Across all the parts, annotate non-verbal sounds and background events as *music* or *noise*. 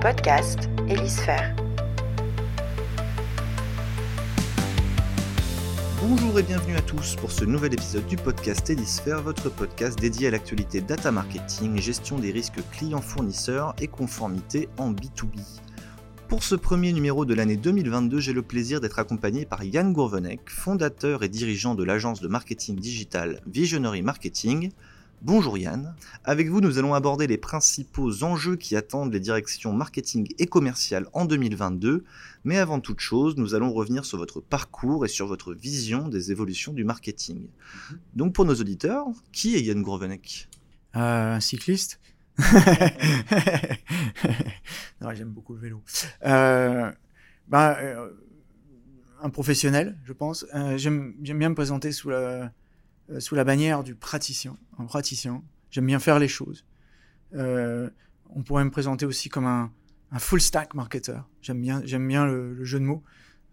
podcast Hélisphère. Bonjour et bienvenue à tous pour ce nouvel épisode du podcast Hélisphère, votre podcast dédié à l'actualité data marketing, gestion des risques clients-fournisseurs et conformité en B2B. Pour ce premier numéro de l'année 2022, j'ai le plaisir d'être accompagné par Yann Gourvenec, fondateur et dirigeant de l'agence de marketing digital Visionary Marketing. Bonjour Yann. Avec vous, nous allons aborder les principaux enjeux qui attendent les directions marketing et commerciales en 2022. Mais avant toute chose, nous allons revenir sur votre parcours et sur votre vision des évolutions du marketing. Donc pour nos auditeurs, qui est Yann Grovenek? Euh, Un cycliste *laughs* non, j'aime beaucoup le vélo. Euh, bah, euh, un professionnel, je pense. J'aime bien me présenter sous la, euh, sous la bannière du praticien, un praticien. J'aime bien faire les choses. Euh, on pourrait me présenter aussi comme un, un full stack marketer. J'aime bien, j'aime bien le, le, jeu de mots.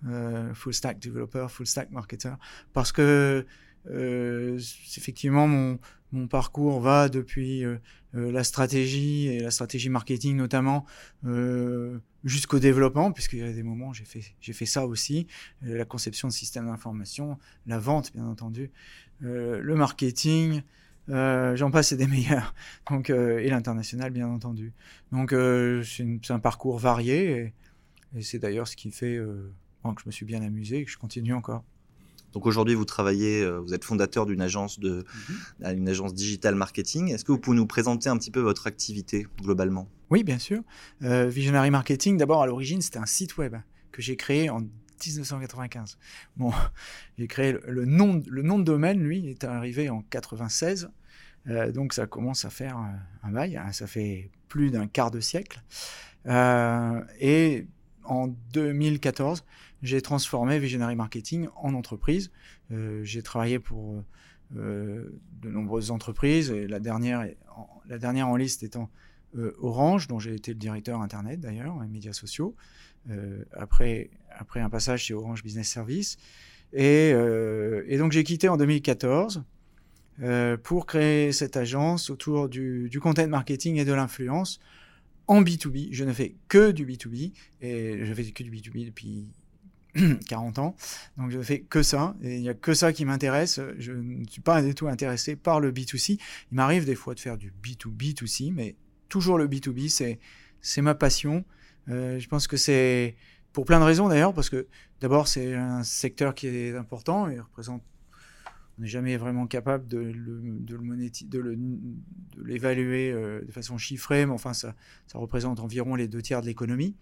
Euh, full stack developer, full stack marketer. Parce que euh, effectivement, mon, mon parcours va depuis euh, la stratégie et la stratégie marketing notamment jusqu'au développement, puisqu'il y a des moments j'ai fait j'ai fait ça aussi, la conception de systèmes d'information, la vente bien entendu, le marketing, j'en passe et des *laughs* meilleurs, donc et l'international bien entendu. Donc c'est un parcours varié et, et c'est d'ailleurs ce qui fait que je me suis bien amusé et que je continue encore. Donc aujourd'hui, vous travaillez, euh, vous êtes fondateur d'une agence de, mmh. une agence digital marketing. Est-ce que vous pouvez nous présenter un petit peu votre activité globalement? Oui, bien sûr. Euh, Visionary Marketing, d'abord à l'origine, c'était un site web que j'ai créé en 1995. Bon, *laughs* j'ai créé le, nom, le nom de domaine, lui, est arrivé en 96. Euh, donc ça commence à faire un bail, hein, ça fait plus d'un quart de siècle. Euh, et en 2014, j'ai transformé Visionary Marketing en entreprise. Euh, j'ai travaillé pour euh, de nombreuses entreprises, la dernière, la dernière en liste étant euh, Orange, dont j'ai été le directeur Internet d'ailleurs, et médias sociaux, euh, après, après un passage chez Orange Business Service. Et, euh, donc j'ai quitté en 2014 pour créer cette agence autour du, content marketing et de l'influence en B2B. Je ne fais que du B2B et je fais que du B2B depuis *clears throat* 40 ans. Donc je fais que ça et il n'y a que ça qui m'intéresse. Je ne suis pas du tout intéressé par le B2C. Il m'arrive des fois de faire du B2B2C, mais toujours le B2B, c'est c'est ma passion. Euh, je pense que c'est pour plein de raisons d'ailleurs, parce que d'abord c'est un secteur qui est important et représente on n'est jamais vraiment capable de le, de le de l'évaluer euh, de façon chiffrée, mais enfin ça, ça représente environ les deux tiers de l'économie.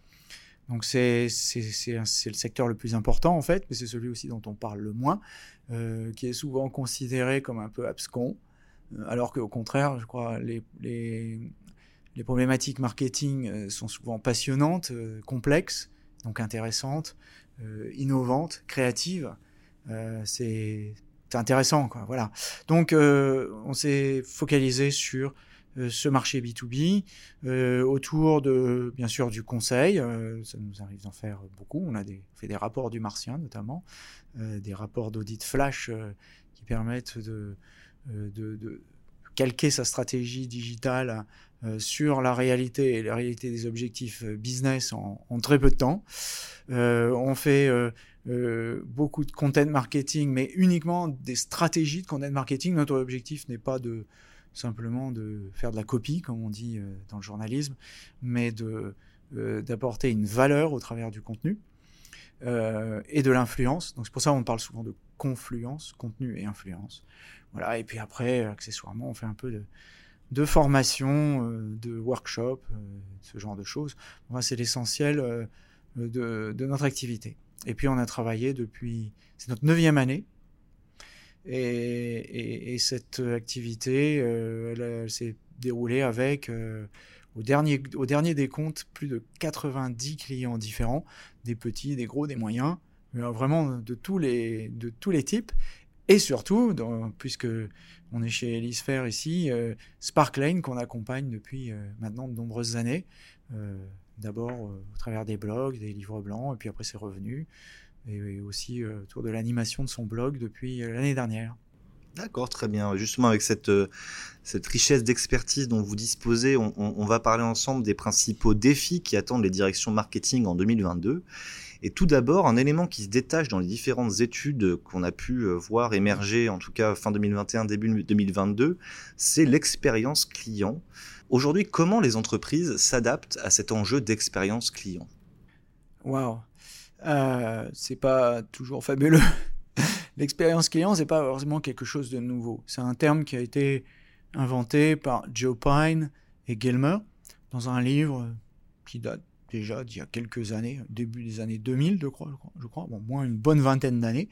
Donc c'est le secteur le plus important en fait, mais c'est celui aussi dont on parle le moins, euh, qui est souvent considéré comme un peu abscon, alors qu'au contraire, je crois, les, les, les problématiques marketing euh, sont souvent passionnantes, euh, complexes, donc intéressantes, euh, innovantes, créatives. C'est intéressant, quoi. Voilà. Donc on s'est focalisé sur ce marché B2B euh, autour de bien sûr du conseil ça nous arrive d'en faire beaucoup on a fait des rapports du martien notamment des rapports d'audit flash qui permettent de, calquer sa stratégie digitale sur la réalité et la réalité des objectifs business en, très peu de temps on fait beaucoup de content marketing mais uniquement des stratégies de content marketing notre objectif n'est pas de simplement de faire de la copie, comme on dit euh, dans le journalisme, mais de euh, d'apporter une valeur au travers du contenu euh, et de l'influence. Donc c'est pour ça qu'on parle souvent de confluence, contenu et influence. Voilà. Et puis après, accessoirement, on fait un peu de, de formation, euh, de workshop, euh, ce genre de choses. Enfin, c'est l'essentiel euh, de, notre activité. Et puis on a travaillé depuis, c'est notre neuvième année et, et, et, cette activité, elle, s'est déroulée avec, au, dernier, au dernier des comptes, plus de 90 clients différents, des petits, des gros, des moyens, vraiment de tous les, de tous les types. Et surtout, puisque on est chez Elisphère ici, euh, Sparklane qu'on accompagne depuis euh, maintenant de nombreuses années. Euh, D'abord euh, au travers des blogs, des livres blancs, et puis après c'est revenu et aussi autour de l'animation de son blog depuis l'année dernière. D'accord, très bien. Justement, avec cette, richesse d'expertise dont vous disposez, on, va parler ensemble des principaux défis qui attendent les directions marketing en 2022. Et tout d'abord, un élément qui se détache dans les différentes études qu'on a pu euh, voir émerger, en tout cas fin 2021, début 2022, c'est l'expérience client. Aujourd'hui, comment les entreprises s'adaptent à cet enjeu d'expérience client? Waouh, euh, c'est pas toujours fabuleux. *laughs* L'expérience client, c'est pas forcément quelque chose de nouveau. C'est un terme qui a été inventé par Joe Pine et Gilmer dans un livre qui date déjà d'il y a quelques années, début des années 2000, je crois, je crois bon, moins une bonne vingtaine d'années.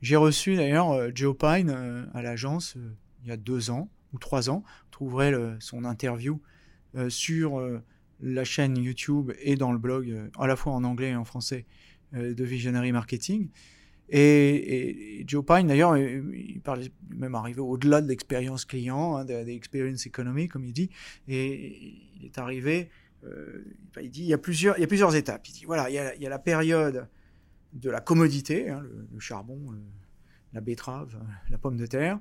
J'ai reçu d'ailleurs euh, Joe Pine euh, à l'agence euh, il y a deux ans ou trois ans. Vous trouverez son interview sur la chaîne YouTube et dans le blog, à la fois en anglais et en français, de Visionary Marketing. Et, Joe Pine, d'ailleurs, il parlait même arrivé au-delà de l'expérience client, hein, de, l'experience economy, comme il dit, et il est arrivé, il dit, il y, a plusieurs, étapes. Il dit, voilà, il y a, il y a la période de la commodité, hein, le, charbon, la betterave, la pomme de terre.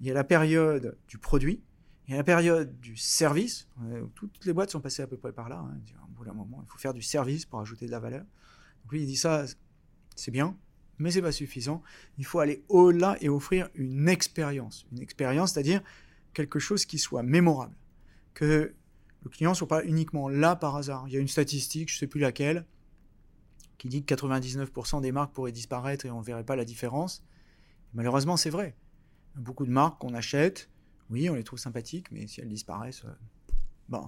Il y a la période du produit. Il y a la période du service. Euh, toutes les boîtes sont passées à peu près par là. Hein. Au bout d'un moment, il faut faire du service pour ajouter de la valeur. Donc lui, il dit ça, c'est bien, mais c'est pas suffisant. Il faut aller au-delà et offrir une expérience. Une expérience, c'est-à-dire quelque chose qui soit mémorable. Que le client ne soit pas uniquement là par hasard. Il y a une statistique, je ne sais plus laquelle, qui dit que 99% des marques pourraient disparaître et on ne verrait pas la différence. Malheureusement, c'est vrai. Beaucoup de marques qu'on achète, oui, on les trouve sympathiques, mais si elles disparaissent, euh,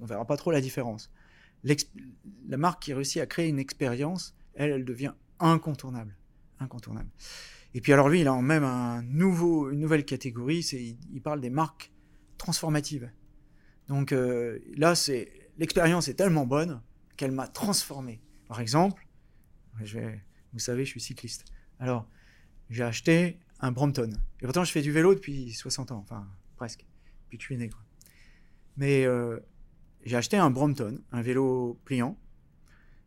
on verra pas trop la différence. La marque qui réussit à créer une expérience, elle, elle devient incontournable incontournable. Et puis alors lui, il a même un nouveau, une nouvelle catégorie, c'est il, parle des marques transformatives. Donc euh, là, c'est l'expérience est tellement bonne qu'elle m'a transformé. Par exemple, vous savez, je suis cycliste. Alors, j'ai acheté un Brompton. Et pourtant, je fais du vélo depuis 60 ans, enfin presque, depuis que je suis né. Mais euh, j'ai acheté un Brompton, un vélo pliant,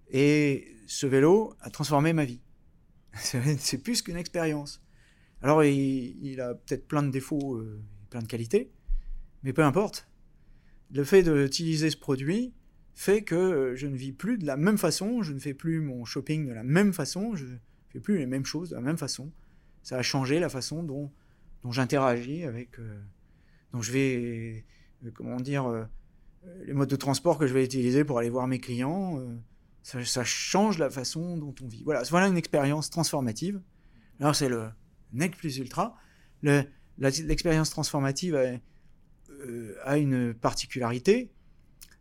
et ce vélo a transformé ma vie. *laughs* c'est plus qu'une expérience. Alors, il, a peut-être plein de défauts, euh, plein de qualités, mais peu importe. Le fait d'utiliser ce produit fait que euh, je ne vis plus de la même façon, je ne fais plus mon shopping de la même façon, je ne fais plus les mêmes choses de la même façon. Ça a changé la façon dont, j'interagis avec. Euh, dont je vais. comment dire. les modes de transport que je vais utiliser pour aller voir mes clients ça, change la façon dont on vit. Voilà, voilà une expérience transformative. Alors c'est le NEC plus ultra. L'expérience transformative euh, a, une particularité,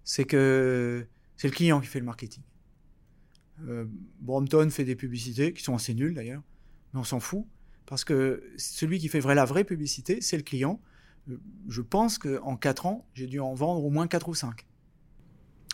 c'est que c'est le client qui fait le marketing. Euh, Brompton fait des publicités qui sont assez nulles d'ailleurs, mais on s'en fout parce que celui qui fait vrai, la vraie publicité, c'est le client. Euh, je pense qu'en 4 ans, j'ai dû en vendre au moins 4 ou 5.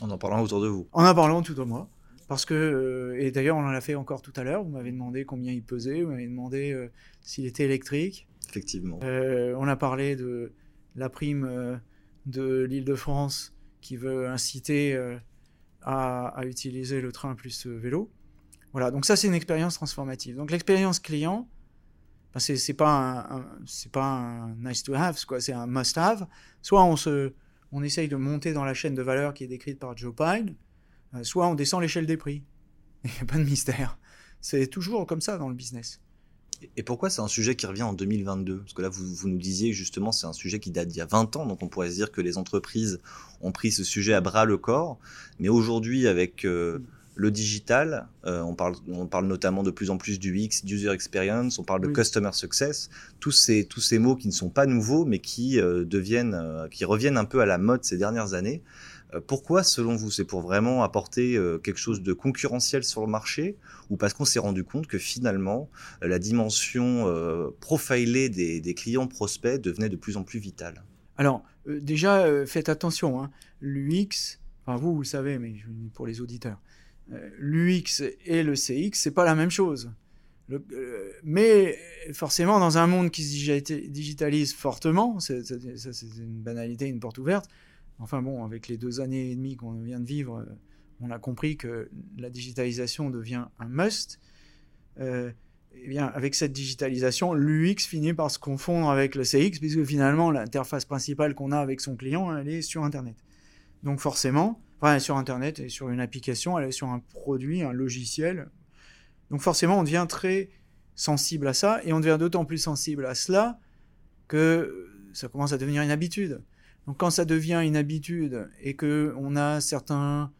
En en parlant autour de vous. En en parlant autour de moi. Parce que, et d'ailleurs, on en a fait encore tout à l'heure. Vous m'avez demandé combien il pesait, vous m'avez demandé euh, s'il était électrique. Effectivement. Euh, on a parlé de la prime de l'Île-de-France qui veut inciter à, utiliser le train plus vélo. Voilà, donc ça, c'est une expérience transformative. Donc l'expérience client, ben, c'est pas un, c'est pas nice to have, c'est un must have. Soit on se, on essaye de monter dans la chaîne de valeur qui est décrite par Joe Pine, euh, soit on descend l'échelle des prix. *laughs* Il n'y a pas de mystère. C'est toujours comme ça dans le business. Et pourquoi c'est un sujet qui revient en 2022 Parce que là, vous, vous nous disiez justement, c'est un sujet qui date d'il y a 20 ans, donc on pourrait se dire que les entreprises ont pris ce sujet à bras le corps. Mais aujourd'hui, avec euh, le digital, euh, on, parle, on parle notamment de plus en plus du X, User Experience, on parle de Customer Success, tous ces, tous ces mots qui ne sont pas nouveaux, mais qui, deviennent, qui reviennent un peu à la mode ces dernières années. Euh, pourquoi, selon vous C'est pour vraiment apporter euh, quelque chose de concurrentiel sur le marché ou parce qu'on s'est rendu compte que finalement, euh, la dimension profilée des, clients prospects devenait de plus en plus vitale? Alors, déjà, faites attention. Hein. L'UX, enfin vous, vous le savez, mais pour les auditeurs, l'UX et le CX, c'est pas la même chose. mais forcément, dans un monde qui se digitalise fortement, c'est une banalité, une porte ouverte, Enfin bon, avec les deux années et demie qu'on vient de vivre, euh, on a compris que la digitalisation devient un must. Euh, eh bien, avec cette digitalisation, l'UX finit par se confondre avec le CX, puisque finalement, l'interface principale qu'on a avec son client, elle est sur Internet. Donc forcément, enfin, sur Internet et sur une application, elle est sur un produit, un logiciel. Donc forcément, on devient très sensible à ça, et on devient d'autant plus sensible à cela que ça commence à devenir une habitude. Donc quand ça devient une habitude et que on a certaines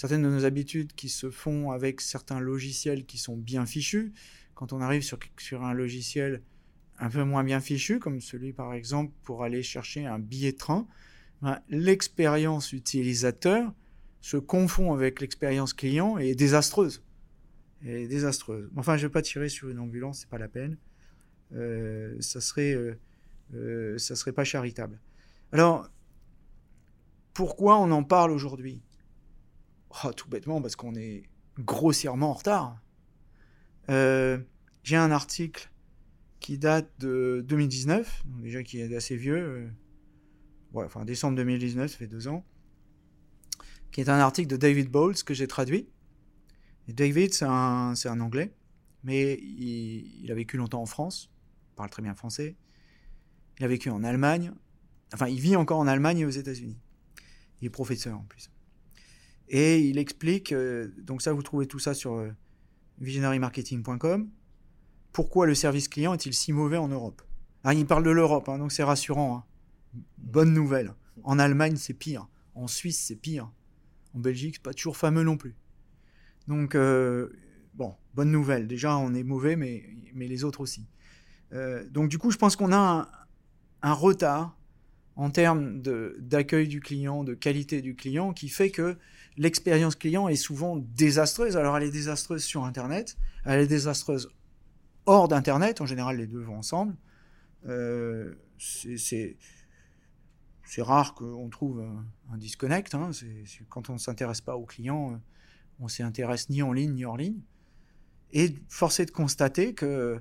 de nos habitudes qui se font avec certains logiciels qui sont bien fichus, quand on arrive sur, un logiciel un peu moins bien fichu, comme celui par exemple pour aller chercher un billet de train, ben, l'expérience utilisateur se confond avec l'expérience client et est désastreuse. Et désastreuse. Enfin, je ne vais pas tirer sur une ambulance, c'est pas la peine. Euh, ça serait, euh, euh, serait pas charitable. Alors, pourquoi on en parle aujourd'hui? Oh, Tout bêtement parce qu'on est grossièrement en retard. Euh, j'ai un article qui date de 2019, déjà qui est assez vieux, euh, enfin décembre 2019, ça fait deux ans, qui est un article de David Bowles que j'ai traduit. David, c'est un, un, Anglais, mais il, il, a vécu longtemps en France, il parle très bien français. Il a vécu en Allemagne, enfin il vit encore en Allemagne et aux États-Unis. Il est professeur en plus. Et il explique, euh, donc ça vous trouvez tout ça sur euh, visionarymarketing.com. Pourquoi le service client est-il si mauvais en Europe? Ah, Il parle de l'Europe, hein, donc c'est rassurant. Hein. Bonne nouvelle. En Allemagne, c'est pire. En Suisse, c'est pire. En Belgique, c'est pas toujours fameux non plus. Donc, euh, bon, bonne nouvelle. Déjà, on est mauvais, mais, mais les autres aussi. Donc, du coup, je pense qu'on a un, retard en termes d'accueil du client, de qualité du client, qui fait que l'expérience client est souvent désastreuse. Alors elle est désastreuse sur Internet, elle est désastreuse hors d'Internet, en général les deux vont ensemble. Euh, c'est rare qu'on trouve un, disconnect. Hein. quand on ne s'intéresse pas au client, on s'y intéresse ni en ligne ni hors ligne. Et force est de constater que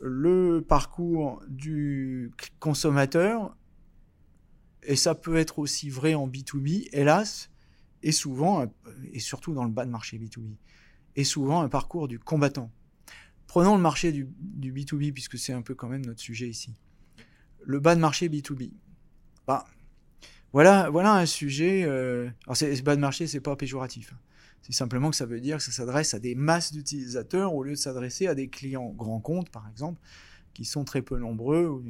le parcours du consommateur, et ça peut être aussi vrai en B2B, hélas, et souvent, et surtout dans le bas de marché B2B, est souvent un parcours du combattant. Prenons le marché du, B2B, puisque c'est un peu quand même notre sujet ici. Le bas de marché B2B. Bah, voilà, voilà un sujet. Euh, alors, ce bas de marché, c'est pas péjoratif. Hein. C'est simplement que ça veut dire que ça s'adresse à des masses d'utilisateurs au lieu de s'adresser à des clients grands comptes, par exemple, qui sont très peu nombreux,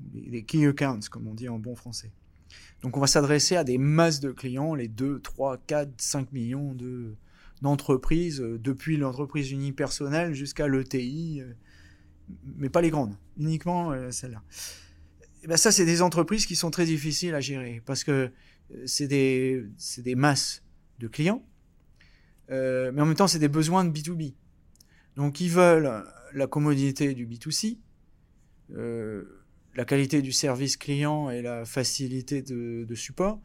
des key accounts, comme on dit en bon français. Donc on va s'adresser à des masses de clients, les 2, 3, 4, 5 millions de, d'entreprises, euh, depuis l'entreprise unipersonnelle jusqu'à l'ETI, euh, mais pas les grandes, uniquement euh, celles-là. Et ben ça, c'est des entreprises qui sont très difficiles à gérer, parce que c'est des, des masses de clients, mais en même temps, c'est des besoins de B2B. Donc ils veulent la commodité du B2C, la qualité du service client et la facilité de, support,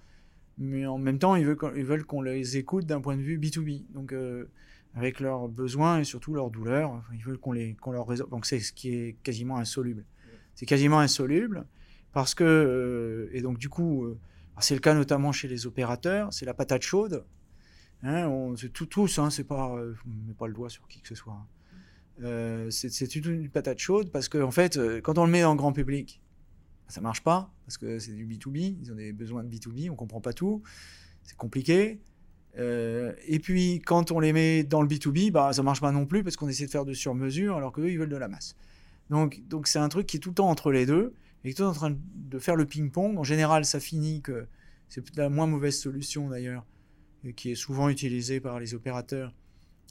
mais en même temps, ils veulent, qu'on les écoute d'un point de vue B2B, donc euh, avec leurs besoins et surtout leurs douleurs, ils veulent qu'on les, leur résolve. Donc c'est ce qui est quasiment insoluble. C'est quasiment insoluble parce que, euh, et donc du coup, euh, c'est le cas notamment chez les opérateurs, c'est la patate chaude. Hein, on, c'est tout, tous, hein, c'est pas, met pas le doigt sur qui que ce soit. Hein. Euh, c'est une patate chaude parce qu'en en fait, euh, quand on le met en grand public, ça marche pas parce que c'est du B2B, ils ont des besoins de B2B, on comprend pas tout, c'est compliqué. Euh, et puis quand on les met dans le B2B, bah, ça marche pas non plus parce qu'on essaie de faire de sur-mesure alors qu'eux ils veulent de la masse. Donc donc c'est un truc qui est tout le temps entre les deux et qui est en train de faire le ping-pong. En général, ça finit que c'est la moins mauvaise solution d'ailleurs, qui est souvent utilisée par les opérateurs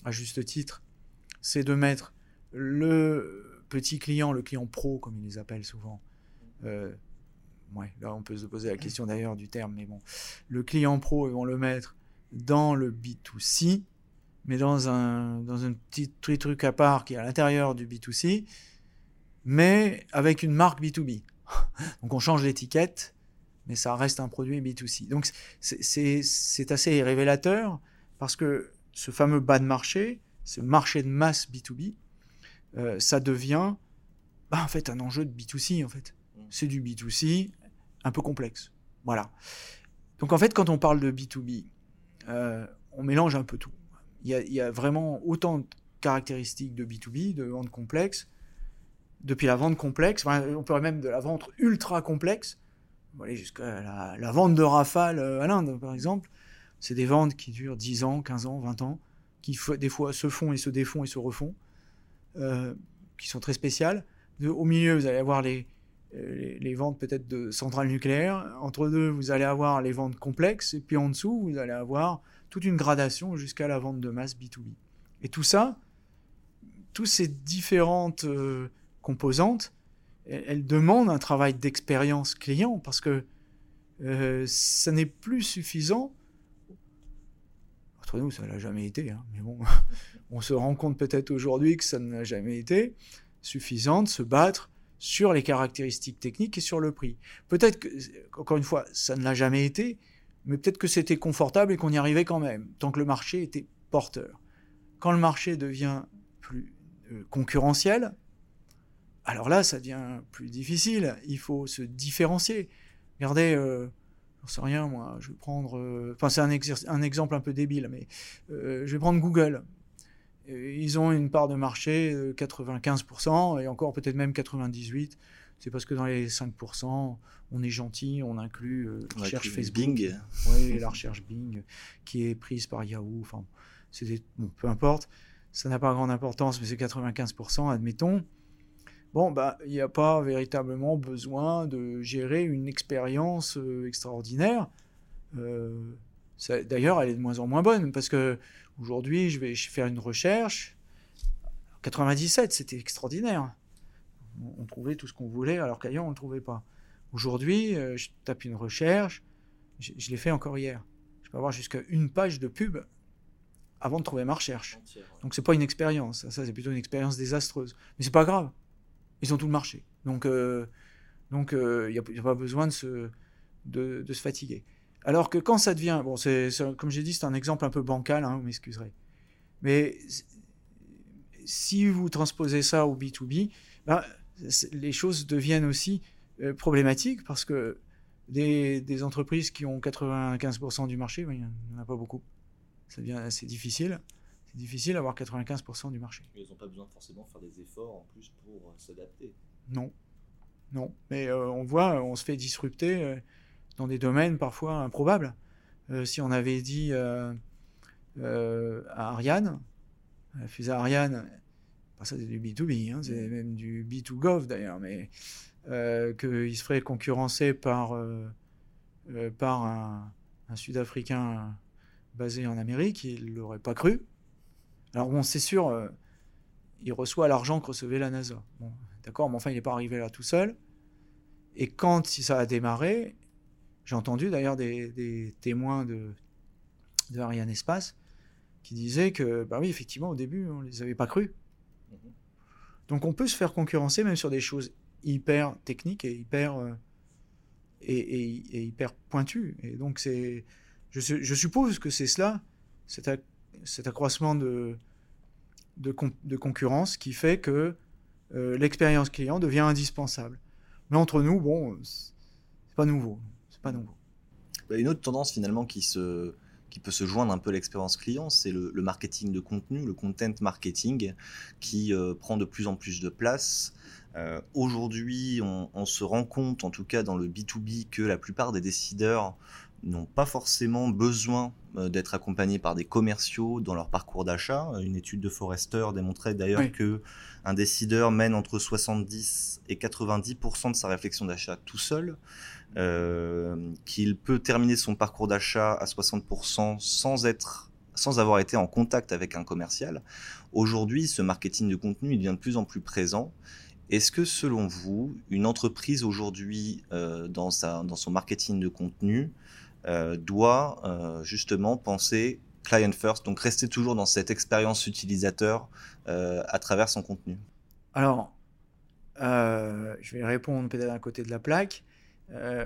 à juste titre, c'est de mettre le petit client, le client pro, comme ils les appellent souvent, euh, ouais, là on peut se poser la question d'ailleurs du terme, mais bon, le client pro, ils vont le mettre dans le B2C, mais dans un, dans un petit truc à part qui est à l'intérieur du B2C, mais avec une marque B2B. *laughs* Donc on change l'étiquette, mais ça reste un produit B2C. Donc c'est assez révélateur parce que ce fameux bas de marché, ce marché de masse B2B, euh, ça devient bah, en fait un enjeu de B2C en fait. Mm. C'est du B2C un peu complexe. Voilà. Donc en fait, quand on parle de B2B, euh, on mélange un peu tout. Il y, a, vraiment autant caractéristiques de B2B, de vente complexe, depuis la vente complexe, on pourrait même de la vente ultra complexe, jusqu'à la, la, vente de rafale à l'Inde, par exemple. C'est des ventes qui durent 10 ans, 15 ans, 20 ans, qui des fois se font et se défont et se refont, euh, qui sont très spéciales. Au milieu, vous allez avoir les, les, les ventes peut-être de centrales nucléaires. Entre deux, vous allez avoir les ventes complexes. Et puis en dessous, vous allez avoir toute une gradation jusqu'à la vente de masse B2B. Et tout ça, toutes ces différentes euh, composantes, elles, demandent un travail d'expérience client parce que euh, ça n'est plus suffisant nous, ça l'a jamais été. Hein. Mais bon, *laughs* on se rend compte peut-être aujourd'hui que ça n'a jamais été suffisant de se battre sur les caractéristiques techniques et sur le prix. Peut-être que, encore une fois, ça ne l'a jamais été, mais peut-être que c'était confortable et qu'on y arrivait quand même, tant que le marché était porteur. Quand le marché devient plus euh, concurrentiel, alors là, ça devient plus difficile. Il faut se différencier. Regardez, euh, J'en sais rien, moi. Je vais prendre. Euh, enfin, c'est un, un, exemple un peu débile, mais euh, je vais prendre Google. Ils ont une part de marché de 95%, et encore peut-être même 98%. C'est parce que dans les 5%, on est gentil, on inclut euh, la recherche Facebook. Bing. Oui, la recherche Bing, qui est prise par Yahoo. Enfin, bon, peu importe. Ça n'a pas grande importance, mais c'est 95%, admettons bon, bah, il n'y a pas véritablement besoin de gérer une expérience euh, extraordinaire. Euh, d'ailleurs, elle est de moins en moins bonne parce que aujourd'hui, je vais faire une recherche. 97, c'était extraordinaire. On, trouvait tout ce qu'on voulait, alors qu'ailleurs, on ne le trouvait pas. Aujourd'hui, euh, je tape une recherche. Je, l'ai fait encore hier. Je peux avoir jusqu'à une page de pub avant de trouver ma recherche. Donc c'est pas une expérience, ça c'est plutôt une expérience désastreuse. Mais c'est pas grave ils ont tout le marché. Donc, euh, donc, il euh, n'y a, pas besoin de se, de, se fatiguer. Alors que quand ça devient, bon, c'est, comme j'ai dit, c'est un exemple un peu bancal, hein, vous m'excuserez. Mais si vous transposez ça au B2B, ben, les choses deviennent aussi euh, problématiques parce que des, des, entreprises qui ont 95% du marché, ben, il n'y en a pas beaucoup. Ça devient assez difficile c'est difficile d'avoir 95% du marché. ils n'ont pas besoin forcément de faire des efforts en plus pour euh, s'adapter. Non, non. Mais euh, on voit, on se fait disrupter euh, dans des domaines parfois improbables. si on avait dit à Ariane, la fusée Ariane, ça c'est du B2B, hein, c'est même du B2Gov d'ailleurs, mais qu'il se ferait concurrencer par, par un, un Sud-Africain basé en Amérique, il ne l'aurait pas cru. Alors bon, c'est sûr, euh, il reçoit l'argent que recevait la NASA. Bon, d'accord, mais enfin, il n'est pas arrivé là tout seul. Et quand ça a démarré, j'ai entendu d'ailleurs des, témoins de, de Ariane Espace qui disaient que, bah oui, effectivement, au début, on ne les avait pas cru. Mhm. Donc on peut se faire concurrencer même sur des choses hyper techniques et hyper, euh, et, hyper pointues. Et donc c'est, je, je, suppose que c'est cela, cette, cet accroissement de, de, concurrence qui fait que euh, l'expérience client devient indispensable. Mais entre nous, bon, c'est pas nouveau. C'est pas nouveau. Une autre tendance finalement qui, se, qui peut se joindre un peu à l'expérience client, c'est le, marketing de contenu, le content marketing, qui euh, prend de plus en plus de place. Euh, aujourd'hui, on, on, se rend compte, en tout cas dans le B2B, que la plupart des décideurs n'ont pas forcément besoin euh, d'être accompagnés par des commerciaux dans leur parcours d'achat. Une étude de Forrester démontrait d'ailleurs que un décideur mène entre 70 et 90% de sa réflexion d'achat tout seul, euh, qu'il peut terminer son parcours d'achat à 60% sans être sans avoir été en contact avec un commercial. Aujourd'hui, ce marketing de contenu, il devient de plus en plus présent. Est-ce que selon vous, une entreprise aujourd'hui euh, dans, son marketing de contenu euh, doit euh, justement penser client first, donc rester toujours dans cette expérience utilisateur euh, à travers son contenu Alors, je vais répondre peut-être d'un côté de la plaque.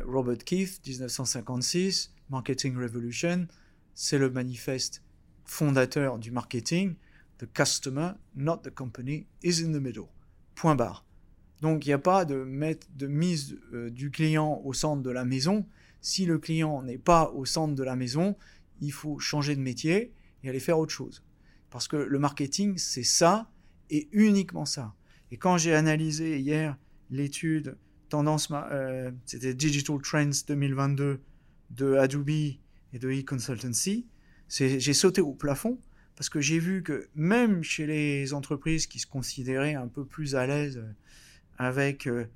Robert Keith, 1956, Marketing Revolution, c'est le manifeste fondateur du marketing. The customer, not the company, is in the middle. Point barre. Donc il n'y a pas de, mettre, de mise du client au centre de la maison, si le client n'est pas au centre de la maison, il faut changer de métier et aller faire autre chose. Parce que le marketing, c'est ça et uniquement ça. Et quand j'ai analysé hier l'étude tendance, euh, c'était Digital Trends 2022 de Adobe et de e-consultancy, j'ai sauté au plafond parce que j'ai vu que même chez les entreprises qui se considéraient un peu plus à l'aise avec euh,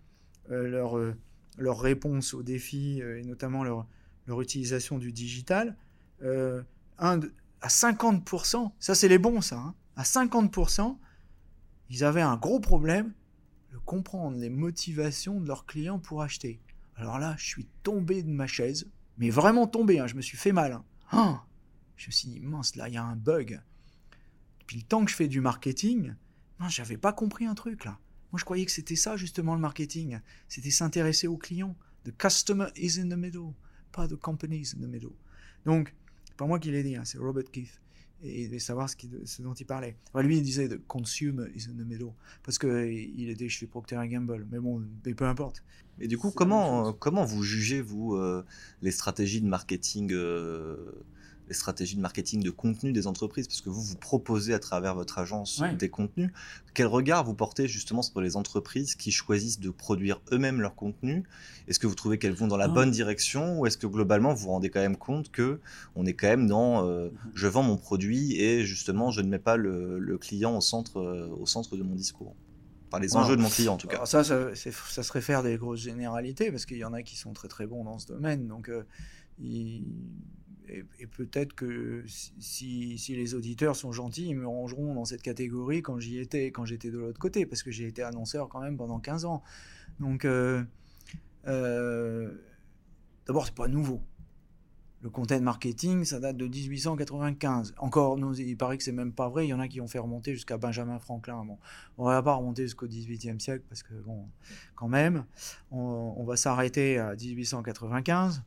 euh, leur, leur réponse aux défis et notamment leur, leur utilisation du digital, un, à 50%, ça c'est les bons ça, hein, à 50%, ils avaient un gros problème de comprendre les motivations de leurs clients pour acheter. Alors là, je suis tombé de ma chaise, mais vraiment tombé, hein, je me suis fait mal. Hein. Ah je me suis dit, mince, là, il y a un bug. Depuis le temps que je fais du marketing, j'avais pas compris un truc là. Moi, je croyais que c'était ça justement le marketing. C'était s'intéresser aux clients. The customer is in the middle, pas the company is in the middle. Donc, pas moi qui l'ai dit, hein, c'est Robert Keith. Et, de savoir ce, ce, dont il parlait. lui, il disait the consumer is in the middle. Parce qu'il était chez Procter Gamble. Mais bon, mais peu importe. Et du coup, comment, comment vous jugez, vous, euh, les stratégies de marketing euh, les stratégies de marketing de contenu des entreprises, parce que vous, vous proposez à travers votre agence des contenus. Quel regard vous portez justement sur les entreprises qui choisissent de produire eux-mêmes leur contenu? Est-ce que vous trouvez qu'elles vont dans la ah. bonne direction ou est-ce que globalement vous vous rendez quand même compte que on est quand même dans euh, je vends mon produit et justement je ne mets pas le, client au centre, euh, au centre de mon discours? Enfin, les enjeux de mon client en tout cas. ça, ça, ça, serait faire des grosses généralités parce qu'il y en a qui sont très très bons dans ce domaine. Donc, euh, et, peut-être que si, les auditeurs sont gentils, ils me rangeront dans cette catégorie quand j'y étais, quand j'étais de l'autre côté, parce que j'ai été annonceur quand même pendant 15 ans. Donc, euh, euh, d'abord, c'est pas nouveau. Le content marketing, ça date de 1895. Encore, il paraît que c'est même pas vrai. Il y en a qui ont fait remonter jusqu'à Benjamin Franklin. Bon, on va pas remonter jusqu'au 18e siècle parce que, bon, quand même, on va s'arrêter à 1895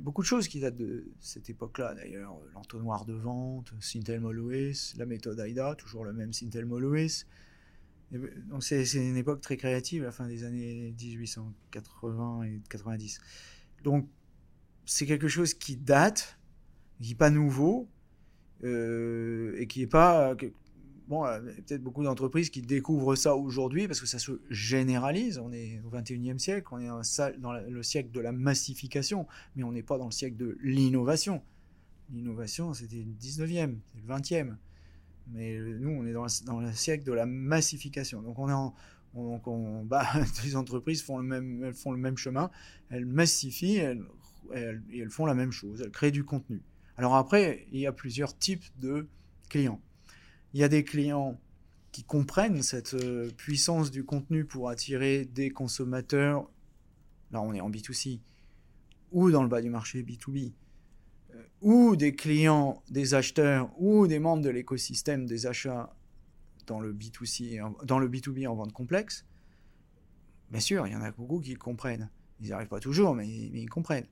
beaucoup de choses qui datent de cette époque-là, d'ailleurs. L'entonnoir de vente, Sintelmo Lewis, la méthode AIDA, toujours le même Sintelmo Lewis. Donc c'est une époque très créative, la fin des années 1880 et 90. Donc c'est quelque chose qui date, qui n'est pas nouveau, euh, et qui n'est pas bon, a peut-être beaucoup d'entreprises qui découvrent ça aujourd'hui parce que ça se généralise. On est au 21e siècle, on est dans le siècle de la massification, mais on n'est pas dans le siècle de l'innovation. L'innovation, c'était le 19e, c'est le 20e. Mais nous, on est dans, le siècle de la massification. Donc, on est en, on, bah, *laughs* les entreprises font le même, elles font le même chemin, elles massifient, elles, elles font la même chose, elles créent du contenu. Alors après, il y a plusieurs types de clients. Il y a des clients qui comprennent cette euh, puissance du contenu pour attirer des consommateurs, là on est en B2C, ou dans le bas du marché B2B, euh, ou des clients, des acheteurs, ou des membres de l'écosystème des achats dans le B2C, dans le B2B en vente complexe, bien sûr, il y en a beaucoup qui comprennent. Ils n'y arrivent pas toujours, mais ils comprennent.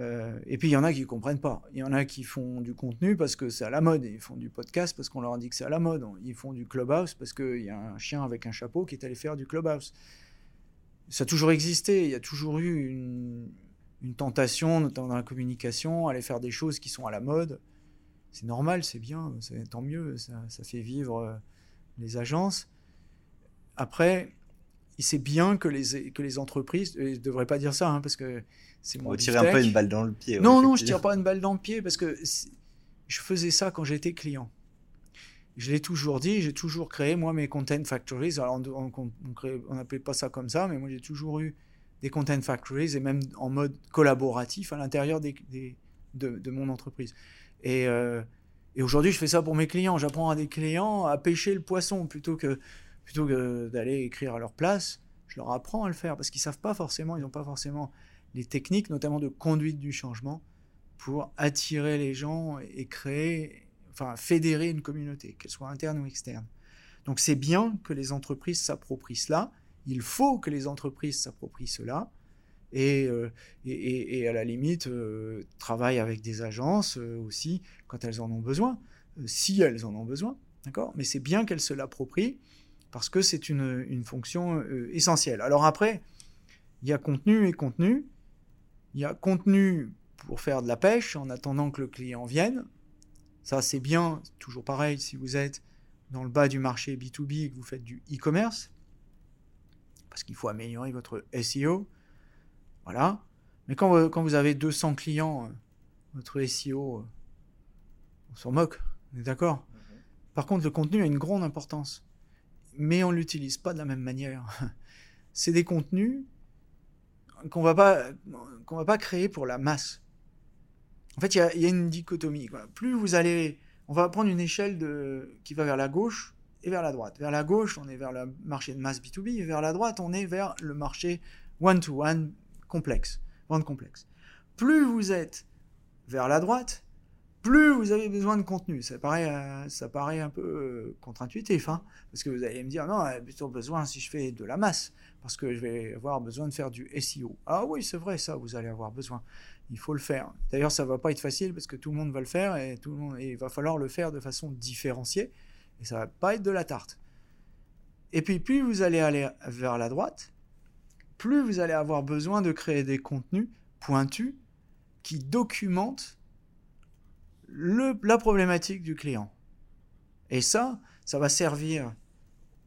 Euh, et puis il y en a qui ne comprennent pas. Il y en a qui font du contenu parce que c'est à la mode. Ils font du podcast parce qu'on leur dit que c'est à la mode. Ils font du clubhouse parce qu'il y a un chien avec un chapeau qui est allé faire du clubhouse. Ça a toujours existé. Il y a toujours eu une, tentation, notamment dans la communication, aller faire des choses qui sont à la mode. C'est normal, c'est bien, tant mieux. Ça, ça, fait vivre euh, les agences. Après, c'est bien que les, que les entreprises, je ne devrais pas dire ça, hein, parce que c'est mon. tirer un peu une balle dans le pied. Non, non, je tire pas une balle dans le pied, parce que je faisais ça quand j'étais client. Je l'ai toujours dit, j'ai toujours créé, moi, mes content factories. Alors, on n'appelait pas ça comme ça, mais moi, j'ai toujours eu des content factories, et même en mode collaboratif à l'intérieur des, de, de, mon entreprise. Et, euh, et aujourd'hui, je fais ça pour mes clients. J'apprends à des clients à pêcher le poisson plutôt que plutôt que d'aller écrire à leur place, je leur apprends à le faire parce qu'ils savent pas forcément, ils n'ont pas forcément les techniques, notamment de conduite du changement, pour attirer les gens et créer, enfin fédérer une communauté, qu'elle soit interne ou externe. Donc c'est bien que les entreprises s'approprient cela. Il faut que les entreprises s'approprient cela. Et, euh, et, à la limite, euh, travaillent avec des agences euh, aussi quand elles en ont besoin, si elles en ont besoin. D'accord? Mais c'est bien qu'elles se l'approprient parce que c'est une, fonction euh, essentielle. Alors après, il y a contenu et contenu. Il y a contenu pour faire de la pêche en attendant que le client vienne. Ça, c'est bien, toujours pareil, si vous êtes dans le bas du marché B2B et que vous faites du e-commerce, parce qu'il faut améliorer votre SEO. Voilà. Mais quand, vous, quand vous avez 200 clients, euh, votre SEO, euh, on s'en moque, on est d'accord? Par contre, le contenu a une grande importance, mais on ne l'utilise pas de la même manière. *laughs* C'est des contenus qu'on va pas va pas créer pour la masse. En fait, il y, a, une dichotomie. Plus vous allez, on va prendre une échelle de, qui va vers la gauche et vers la droite. Vers la gauche, on est vers le marché de masse B2B, et vers la droite, on est vers le marché one-to-one complexe, vente complexe. Plus vous êtes vers la droite, plus vous avez besoin de contenu. Ça paraît, euh, un peu euh, contre-intuitif, hein, parce que vous allez me dire, non, j'ai plutôt besoin si je fais de la masse, parce que je vais avoir besoin de faire du SEO. Ah oui, c'est vrai, ça, vous allez avoir besoin. Il faut le faire. D'ailleurs, ça va pas être facile, parce que tout le monde va le faire, et, tout le monde, il va falloir le faire de façon différenciée, et ça va pas être de la tarte. Et puis, plus vous allez aller vers la droite, plus vous allez avoir besoin de créer des contenus pointus qui documentent la problématique du client. Et ça, ça va servir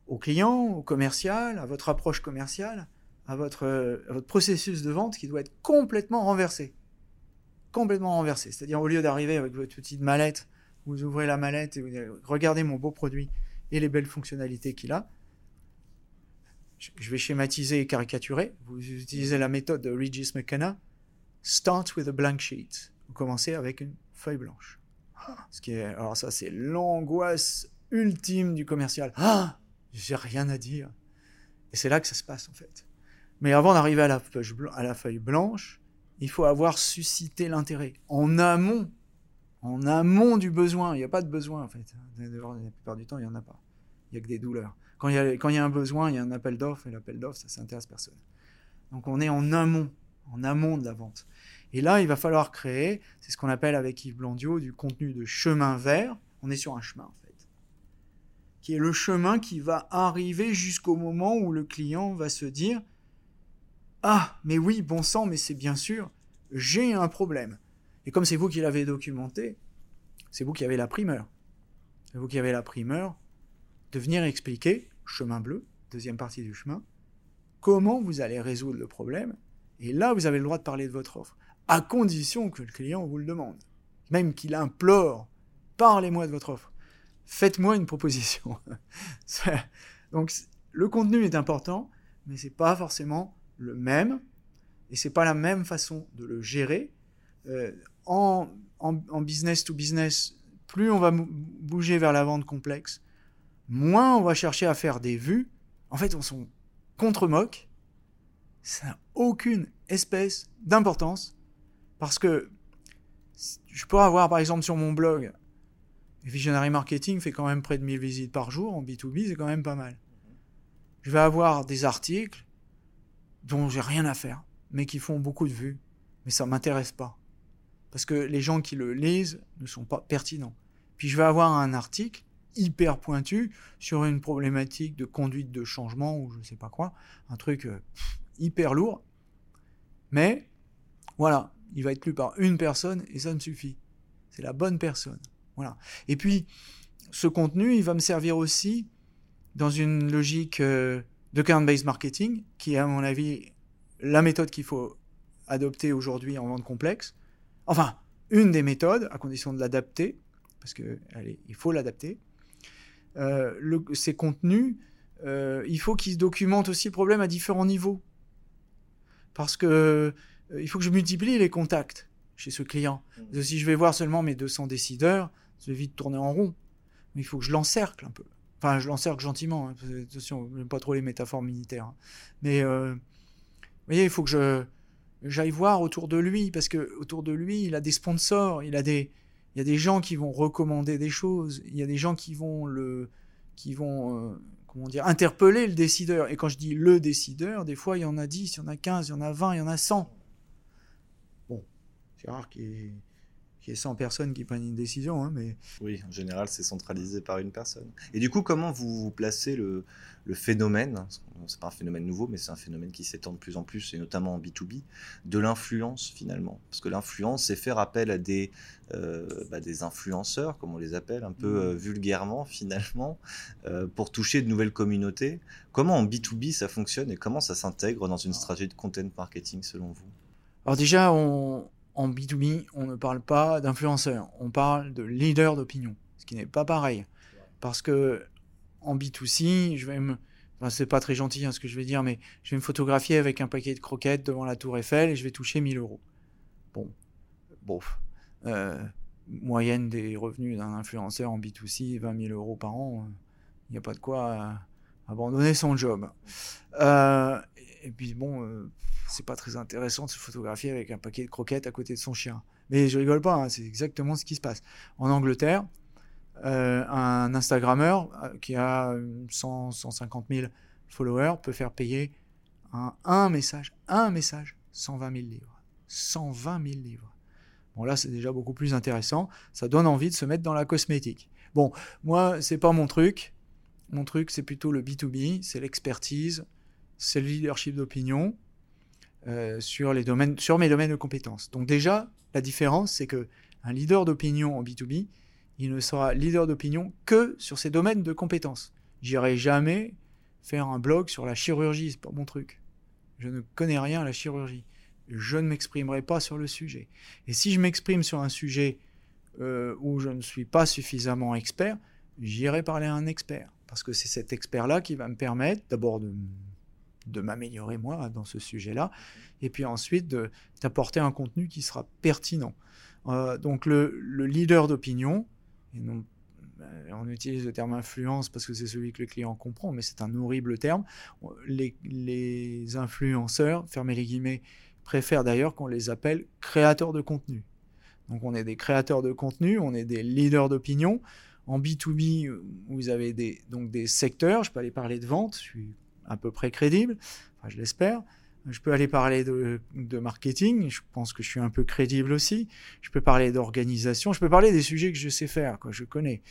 au client, au commercial, à votre approche commerciale, à votre, votre processus de vente qui doit être complètement renversé. Complètement renversé. C'est-à-dire, au lieu d'arriver avec votre petite mallette, vous ouvrez la mallette et vous dites, regardez mon beau produit et les belles fonctionnalités qu'il a. Je vais schématiser et caricaturer. Vous utilisez la méthode de Regis McKenna. Start with a blank sheet. Vous commencez avec une feuille blanche. Ce qui est, alors ça, c'est l'angoisse ultime du commercial. Ah, j'ai rien à dire. Et c'est là que ça se passe en fait. Mais avant d'arriver à la feuille, blanche, il faut avoir suscité l'intérêt en amont, en amont du besoin. Il n'y a pas de besoin en fait. La plupart du temps, il n'y en a pas. Il n'y a que des douleurs. Quand il, y a, quand il y a un besoin, il y a un appel d'offres et l'appel d'offres, ça s'intéresse personne. Donc on est en amont, en amont de la vente. Et là, il va falloir créer, c'est ce qu'on appelle avec Yves Blondio, du contenu de chemin vert. On est sur un chemin, en fait. Qui est le chemin qui va arriver jusqu'au moment où le client va se dire Ah, mais oui, bon sang, mais c'est bien sûr, j'ai un problème. Et comme c'est vous qui l'avez documenté, c'est vous qui avez la primeur. C'est vous qui avez la primeur de venir expliquer, chemin bleu, deuxième partie du chemin, comment vous allez résoudre le problème. Et là, vous avez le droit de parler de votre offre à condition que le client vous le demande. Même qu'il implore, parlez-moi de votre offre. Faites-moi une proposition. *laughs* Donc le contenu est important, mais c'est pas forcément le même, et c'est pas la même façon de le gérer. Euh, en, en, business to business, plus on va bouger vers la vente complexe, moins on va chercher à faire des vues. En fait, on s'en contre-moque. Ça n'a aucune espèce d'importance parce que je peux avoir, par exemple, sur mon blog, Visionary Marketing fait quand même près de 1000 visites par jour. En B2B, c'est quand même pas mal. Je vais avoir des articles dont j'ai rien à faire, mais qui font beaucoup de vues. Mais ça m'intéresse pas. Parce que les gens qui le lisent ne sont pas pertinents. Puis je vais avoir un article hyper pointu sur une problématique de conduite de changement ou je ne sais pas quoi. Un truc euh, hyper lourd. Mais voilà, il va être lu par une personne et ça ne suffit. C'est la bonne personne. Voilà. Et puis, ce contenu, il va me servir aussi dans une logique euh, de current-based marketing, qui est, à mon avis, la méthode qu'il faut adopter aujourd'hui en vente complexe. Enfin, une des méthodes, à condition de l'adapter, parce qu'il faut l'adapter. Euh, ces contenus, euh, il faut qu'ils documentent aussi le problème à différents niveaux. Parce que il faut que je multiplie les contacts chez ce client. Mmh. Si je vais voir seulement mes 200 décideurs, je vais vite tourner en rond. Mais il faut que je l'encercle un peu. Enfin, je l'encercle gentiment. Hein, attention, n'aime pas trop les métaphores militaires. Hein. Mais euh, vous voyez, il faut que je j'aille voir autour de lui parce que autour de lui, il a des sponsors, il a des il y a des gens qui vont recommander des choses, il y a des gens qui vont le qui vont euh, comment dire interpeller le décideur. Et quand je dis le décideur, des fois il y en a 10, il y en a 15, il y en a 20, il y en a 100 c'est rare qu'il y, ait 100 personnes qui prennent une décision. Hein, mais... Oui, en général, c'est centralisé par une personne. Et du coup, comment vous, vous placez le, le phénomène, c'est pas un phénomène nouveau, mais c'est un phénomène qui s'étend de plus en plus, et notamment en B2B, de l'influence finalement? Parce que l'influence, c'est faire appel à des, euh, bah, des influenceurs, comme on les appelle, un peu mmh. euh, vulgairement *laughs* finalement, euh, pour toucher de nouvelles communautés. Comment en B2B ça fonctionne et comment ça s'intègre dans une stratégie de content marketing selon vous? Alors déjà, on, en B2B, on ne parle pas d'influenceurs, on parle de leader d'opinion, ce qui n'est pas pareil. Parce que en B2C, je vais me. Enfin, c'est pas très gentil hein, ce que je vais dire, mais je vais me photographier avec un paquet de croquettes devant la Tour Eiffel et je vais toucher 1000 euros. Bon, bof. Euh, moyenne des revenus d'un influenceur en B2C, 20 000 euros par an. Il n'y a pas de quoi euh, abandonner son job. Euh, et puis bon, c'est pas très intéressant de se photographier avec un paquet de croquettes à côté de son chien. Mais je rigole pas, hein, c'est exactement ce qui se passe. En Angleterre, euh, un Instagrammeur euh, qui a 100, 150 000 followers peut faire payer un, un message, un message, 120 000 livres. 120 000 livres. Bon, là, c'est déjà beaucoup plus intéressant. Ça donne envie de se mettre dans la cosmétique. Bon, moi, c'est pas mon truc. Mon truc, c'est plutôt le B2B, c'est l'expertise, c'est le leadership d'opinion euh, sur, les domaines, sur mes domaines de compétences. Donc, déjà, la différence, c'est que un leader d'opinion en B2B, il ne sera leader d'opinion que sur ses domaines de compétences. J'irai jamais faire un blog sur la chirurgie, c'est pas mon truc. Je ne connais rien à la chirurgie. Je ne m'exprimerai pas sur le sujet. Et si je m'exprime sur un sujet euh, où je ne suis pas suffisamment expert, j'irai parler à un expert. Parce que c'est cet expert-là qui va me permettre d'abord de, de m'améliorer moi dans ce sujet-là, et puis ensuite d'apporter un contenu qui sera pertinent. Euh, donc le, le leader d'opinion, euh, on utilise le terme influence parce que c'est celui que le client comprend, mais c'est un horrible terme. Les, influenceurs, fermez les guillemets, préfèrent d'ailleurs qu'on les appelle créateurs de contenu. Donc on est des créateurs de contenu, on est des leaders d'opinion. En B2B, vous avez des, donc des secteurs, je peux aller parler de vente, je suis à peu près crédible, enfin, je l'espère. Je peux aller parler de, marketing, je pense que je suis un peu crédible aussi. Je peux parler d'organisation, je peux parler des sujets que je sais faire, que je connais.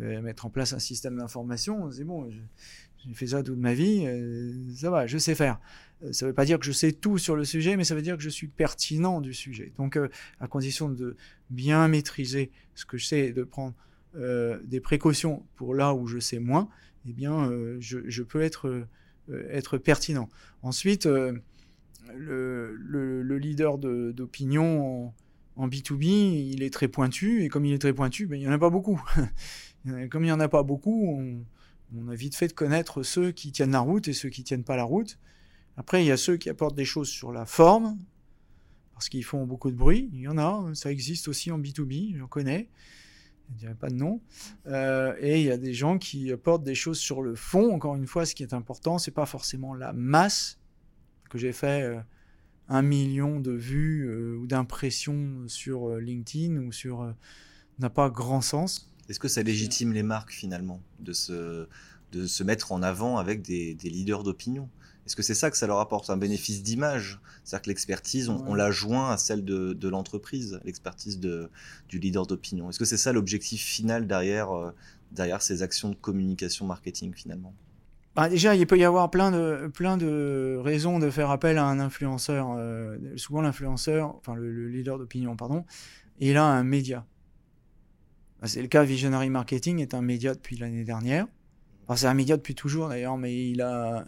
Euh, mettre en place un système d'information, c'est bon, j'ai fait ça toute ma vie, euh, ça va, je sais faire. Euh, ça ne veut pas dire que je sais tout sur le sujet, mais ça veut dire que je suis pertinent du sujet. Donc, à condition de bien maîtriser ce que je sais de prendre des précautions pour là où je sais moins, eh bien, je, peux être, être pertinent. Ensuite, le, leader d'opinion en, B2B, il est très pointu, et comme il est très pointu, ben, il n'y en a pas beaucoup. *laughs* comme il n'y en a pas beaucoup, on, a vite fait de connaître ceux qui tiennent la route et ceux qui ne tiennent pas la route. Après, il y a ceux qui apportent des choses sur la forme, parce qu'ils font beaucoup de bruit. Il y en a, ça existe aussi en B2B, j'en connais. Je ne dirais pas de nom. Euh, et il y a des gens qui apportent des choses sur le fond. Encore une fois, ce qui est important, c'est pas forcément la masse, que j'ai fait euh, un million de vues euh, ou d'impressions sur LinkedIn ou sur n'a pas grand sens. Est-ce que ça légitime les marques finalement de se, de se mettre en avant avec des, leaders d'opinion? Est-ce que c'est ça que ça leur apporte un bénéfice d'image? C'est-à-dire que l'expertise, on, la joint à celle de, de l'entreprise, l'expertise du leader d'opinion. Est-ce que c'est ça l'objectif final derrière, derrière ces actions de communication marketing finalement? Bah, déjà, il peut y avoir plein de, plein de raisons de faire appel à un influenceur. Euh, souvent, l'influenceur, enfin le, leader d'opinion, pardon, il a un média. Bah, c'est le cas, Visionary Marketing est un média depuis l'année dernière. Enfin, c'est un média depuis toujours d'ailleurs, mais il a,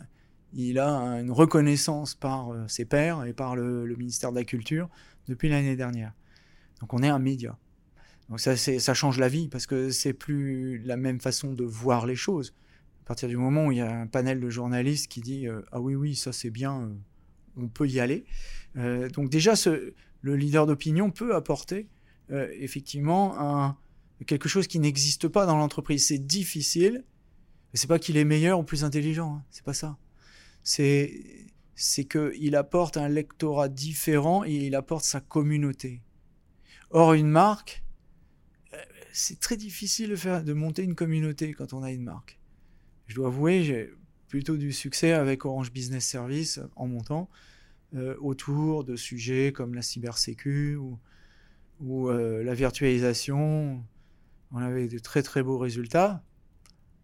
il a une reconnaissance par euh, ses pairs et par le, ministère de la Culture depuis l'année dernière. Donc on est un média. Donc ça, ça change la vie parce que c'est plus la même façon de voir les choses. À partir du moment où il y a un panel de journalistes qui dit euh, ah oui oui ça c'est bien, euh, on peut y aller. Donc déjà le leader d'opinion peut apporter effectivement quelque chose qui n'existe pas dans l'entreprise. C'est difficile. C'est pas qu'il est meilleur ou plus intelligent. Hein, c'est pas ça. C'est qu'il apporte un lectorat différent et il apporte sa communauté. Or, une marque, c'est très difficile de, faire, de monter une communauté quand on a une marque. Je dois avouer, j'ai plutôt du succès avec Orange Business Service en montant euh, autour de sujets comme la cybersécu ou, ou euh, la virtualisation, on avait de très très beaux résultats,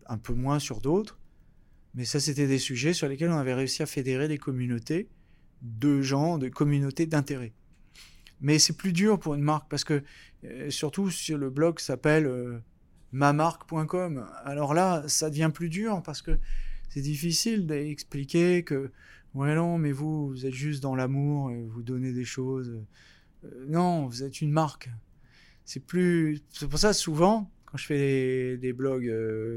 un peu moins sur d'autres, mais ça c'était des sujets sur lesquels on avait réussi à fédérer des communautés de gens, de communautés d'intérêt. Mais c'est plus dur pour une marque parce que euh, surtout sur le blog s'appelle euh, mamarque.com. Alors là, ça devient plus dur parce que c'est difficile d'expliquer que ouais non, mais vous, vous êtes juste dans l'amour, et vous donnez des choses. Euh, non, vous êtes une marque. C'est plus. C'est pour ça souvent quand je fais des, blogs,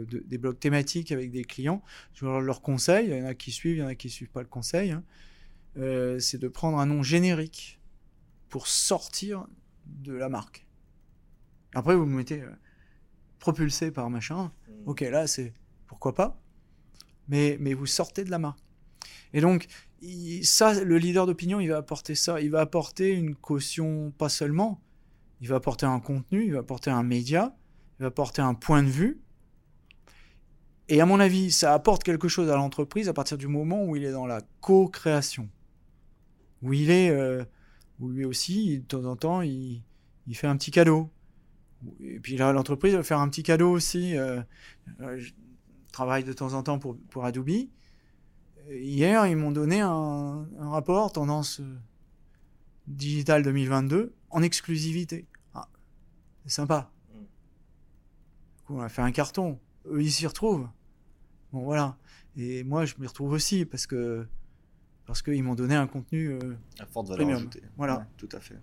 des blogs thématiques avec des clients, je leur, conseille. Il y en a qui suivent, il y en a qui suivent pas le conseil. Hein, c'est de prendre un nom générique pour sortir de la marque. Après, vous me mettez euh, propulsé par machin. Mm. Ok, là, c'est pourquoi pas. Mais, mais vous sortez de la marque. Et donc, ça, le leader d'opinion, il va apporter ça. Il va apporter une caution, pas seulement. Il va apporter un contenu, il va apporter un média, il va apporter un point de vue. Et à mon avis, ça apporte quelque chose à l'entreprise à partir du moment où il est dans la co-création. Où il est. Euh, où lui aussi, de temps en temps, il, fait un petit cadeau. Et puis là, l'entreprise va faire un petit cadeau aussi. Euh, euh, je travaille de temps en temps pour, pour Adobe. Hier, ils m'ont donné un, rapport tendance digitale 2022 en exclusivité. Ah, c'est on a fait un carton. Eux, ils s'y retrouvent. Bon, voilà. Et moi, je m'y retrouve aussi parce que parce qu'ils m'ont donné un contenu euh, à forte valeur ajoutée. Voilà, tout à fait.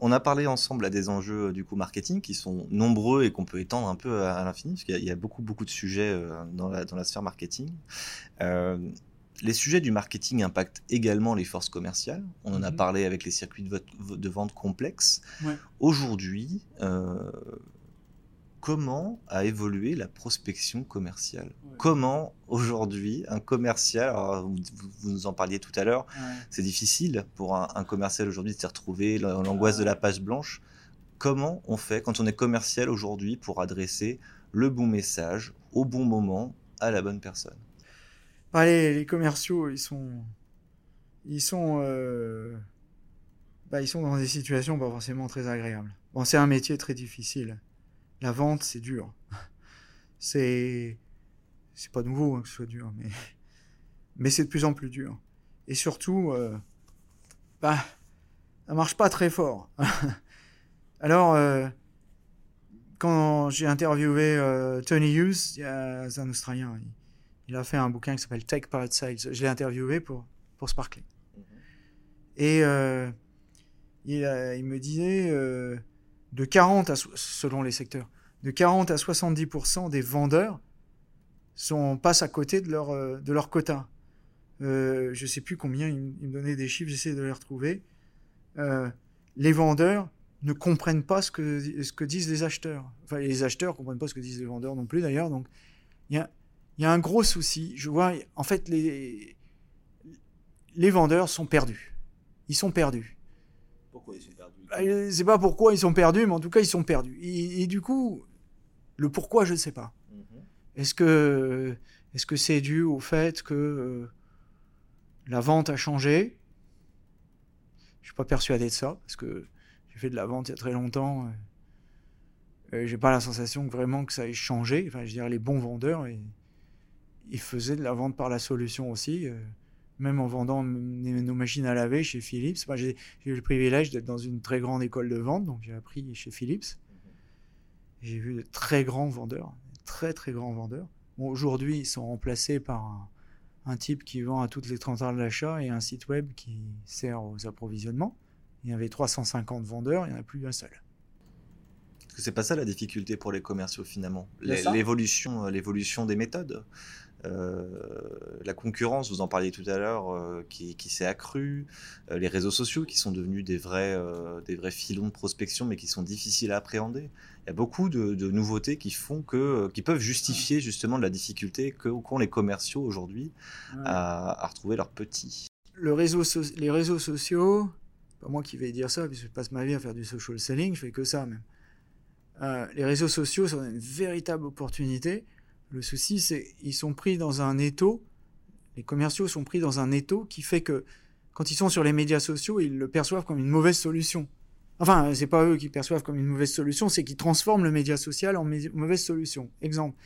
On, a parlé ensemble à des enjeux du coup marketing qui sont nombreux et qu'on peut étendre un peu à, l'infini parce qu'il y, a beaucoup beaucoup de sujets euh, dans, la, dans la sphère marketing. Euh, les sujets du marketing impactent également les forces commerciales. On en a mhm. parlé avec les circuits de, de vente complexes. Aujourd'hui, comment a évolué la prospection commerciale Comment aujourd'hui un commercial, vous, nous en parliez tout à l'heure, c'est difficile pour un, commercial aujourd'hui de s'y retrouver, l'angoisse de la page blanche. Comment on fait quand on est commercial aujourd'hui pour adresser le bon message au bon moment à la bonne personne? Allez, les commerciaux, ils sont, ils sont, euh, bah, ils sont dans des situations pas forcément très agréables. Bon, c'est un métier très difficile la vente, c'est dur. C'est. C'est pas nouveau hein, que ce soit dur, mais. Mais c'est de plus en plus dur. Et surtout, euh... bah, ça marche pas très fort. *laughs* Alors, euh, quand j'ai interviewé euh, Tony Hughes, c'est un Australien, il, a fait un bouquin qui s'appelle Take Part Sales. Je l'ai interviewé pour, pour Sparkling. Mm-hmm. Et euh, il, il, me disait de 40 à, selon les secteurs, de 40 à 70% des vendeurs sont, passent à côté de leur, euh, de leur quota. Euh, je ne sais plus combien, il, me donnait des chiffres, j'essaie de les retrouver. Euh, les vendeurs ne comprennent pas ce que, ce que disent les acheteurs. Enfin, les acheteurs ne comprennent pas ce que disent les vendeurs non plus d'ailleurs. Donc, il y a, y a un gros souci. Je vois, en fait, les, les vendeurs sont perdus. Ils sont perdus. Pourquoi ils bah, euh, c'est pas pourquoi ils sont perdus, mais en tout cas, ils sont perdus. Et, du coup, le pourquoi, je ne sais pas. Mhm. Est-ce que est-ce que c'est dû au fait que euh, la vente a changé? Je suis pas persuadé de ça, parce que j'ai fait de la vente il y a très longtemps. Et, j'ai pas la sensation que vraiment que ça ait changé. Enfin, je dirais les bons vendeurs, ils faisaient de la vente par la solution aussi. Euh même en vendant nos machines à laver chez Philips. j'ai eu le privilège d'être dans une très grande école de vente, donc j'ai appris chez Philips. J'ai vu de très grands vendeurs, très très grands vendeurs. Aujourd'hui, ils sont remplacés par un, type qui vend à toutes les 30 heures de l'achat et un site web qui sert aux approvisionnements. Il y avait 350 vendeurs, il n'y en a plus d'un seul. Est-ce que c'est pas ça la difficulté pour les commerciaux finalement L'évolution, l'évolution des méthodes. Euh, la concurrence, vous en parliez tout à l'heure, euh, qui, s'est accrue, euh, les réseaux sociaux qui sont devenus des vrais, des vrais filons de prospection, mais qui sont difficiles à appréhender. Il y a beaucoup de, nouveautés qui font que, qui peuvent justifier justement de la difficulté qu'ont les commerciaux aujourd'hui à, retrouver leurs petits. Le réseau les réseaux sociaux, pas moi qui vais dire ça, puisque je passe ma vie à faire du social selling, je fais que ça même. les réseaux sociaux sont une véritable opportunité le souci, c'est qu'ils sont pris dans un étau, les commerciaux sont pris dans un étau qui fait que quand ils sont sur les médias sociaux, ils le perçoivent comme une mauvaise solution. Enfin, c'est pas eux qui perçoivent comme une mauvaise solution, c'est qu'ils transforment le média social en mauvaise solution. Exemple,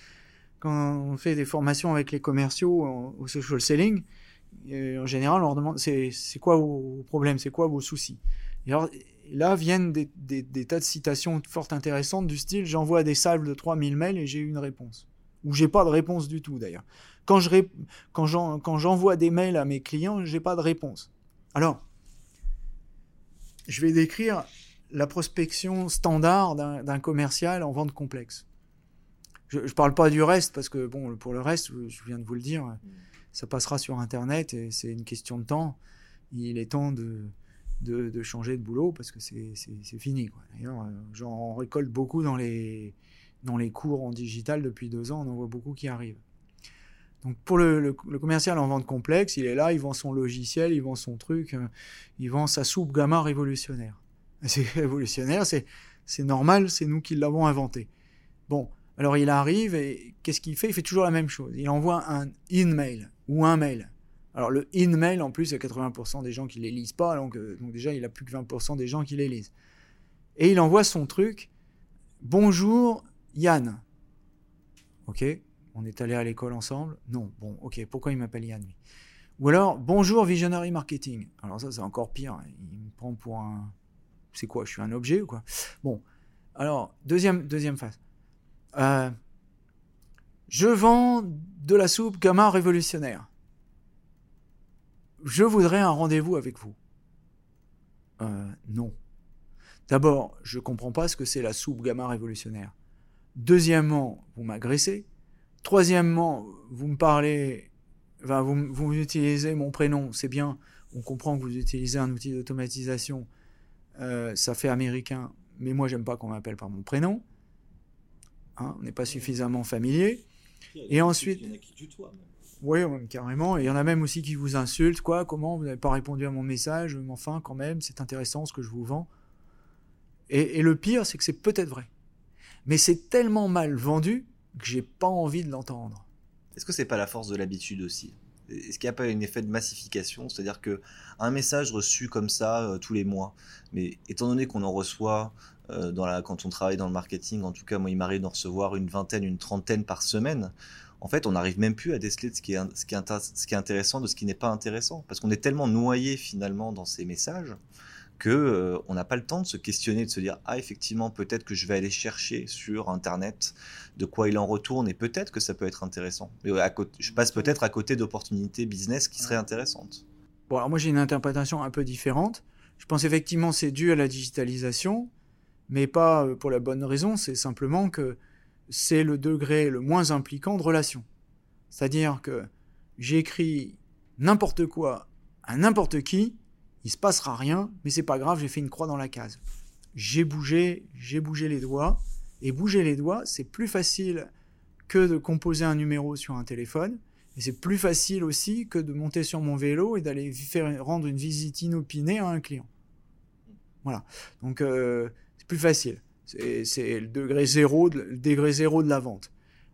quand on fait des formations avec les commerciaux au social selling, en général, on leur demande c'est quoi vos problèmes, c'est quoi vos soucis? Et alors, là viennent des, tas de citations fort intéressantes du style j'envoie des salves de 3000 mails et j'ai une réponse. Ou j'ai pas de réponse du tout d'ailleurs. Quand j'envoie des mails à mes clients, j'ai pas de réponse. Alors, je vais décrire la prospection standard d'un commercial en vente complexe. Je ne parle pas du reste parce que, bon, pour le reste, je viens de vous le dire, ça passera sur Internet et c'est une question de temps. Il est temps de, de, changer de boulot parce que c'est fini. D'ailleurs, euh, j'en récolte beaucoup dans les, dans les cours en digital depuis deux ans, on en voit beaucoup qui arrivent. Donc pour le, commercial en vente complexe, il est là, il vend son logiciel, il vend son truc, euh, il vend sa soupe gamma *laughs* révolutionnaire. C'est révolutionnaire, c'est normal, c'est nous qui l'avons inventé. Bon, alors il arrive et qu'est-ce qu'il fait? Il fait toujours la même chose. Il envoie un in-mail ou un mail. Alors le in-mail, en plus, il y a 80% des gens qui ne les lisent pas, donc, euh, donc déjà il a plus que 20% des gens qui les lisent. Et il envoie son truc, bonjour Yann. Ok on est allé à l'école ensemble Non. Bon, ok. Pourquoi il m'appelle Yann Ou alors, bonjour Visionary Marketing. Alors ça, c'est encore pire. Il me prend pour un... C'est quoi Je suis un objet ou quoi? Bon. Alors, deuxième, deuxième phase. Euh, je vends de la soupe gamma révolutionnaire. Je voudrais un rendez-vous avec vous. Euh, non. D'abord, je comprends pas ce que c'est la soupe gamma révolutionnaire. Deuxièmement, vous m'agressez. Troisièmement, vous me parlez, enfin, vous, vous utilisez mon prénom, c'est bien, on comprend que vous utilisez un outil d'automatisation, euh, ça fait américain, mais moi j'aime pas qu'on m'appelle par mon prénom. Hein, on n'est pas suffisamment familier. Et ensuite. Il y en a qui tutoient, Oui, même carrément. Et il y en a même aussi qui vous insultent. Quoi Comment Vous n'avez pas répondu à mon message Mais enfin, quand même, c'est intéressant ce que je vous vends. Et, et le pire, c'est que c'est peut-être vrai. Mais c'est tellement mal vendu que j'ai pas envie de l'entendre. Est-ce que c'est pas la force de l'habitude aussi? Est-ce qu'il n'y a pas un effet de massification? C'est-à-dire que un message reçu comme ça euh, tous les mois, mais étant donné qu'on en reçoit euh, quand on travaille dans le marketing, en tout cas moi il m'arrive d'en recevoir une vingtaine, une trentaine par semaine, en fait, on n'arrive même plus à déceler ce qui ce qui est intéressant de ce qui n'est pas intéressant. Parce qu'on est tellement noyé finalement dans ces messages que euh, on n'a pas le temps de se questionner, de se dire ah effectivement peut-être que je vais aller chercher sur internet de quoi il en retourne et peut-être que ça peut être intéressant. Mais à côté, je passe peut-être à côté d'opportunités business qui seraient intéressantes. Bon alors moi j'ai une interprétation un peu différente. Je pense effectivement c'est dû à la digitalisation, mais pas euh, pour la bonne raison. C'est simplement que c'est le degré le moins impliquant de relation. C'est-à-dire que j'écris n'importe quoi à n'importe qui il se passera rien, mais c'est pas grave, j'ai fait une croix dans la case. J'ai bougé, j'ai bougé les doigts, et bouger les doigts, c'est plus facile que de composer un numéro sur un téléphone, et c'est plus facile aussi que de monter sur mon vélo et d'aller rendre une visite inopinée à un client. Voilà. Donc euh, c'est plus facile. C'est le degré zéro, de, le degré zéro de la vente.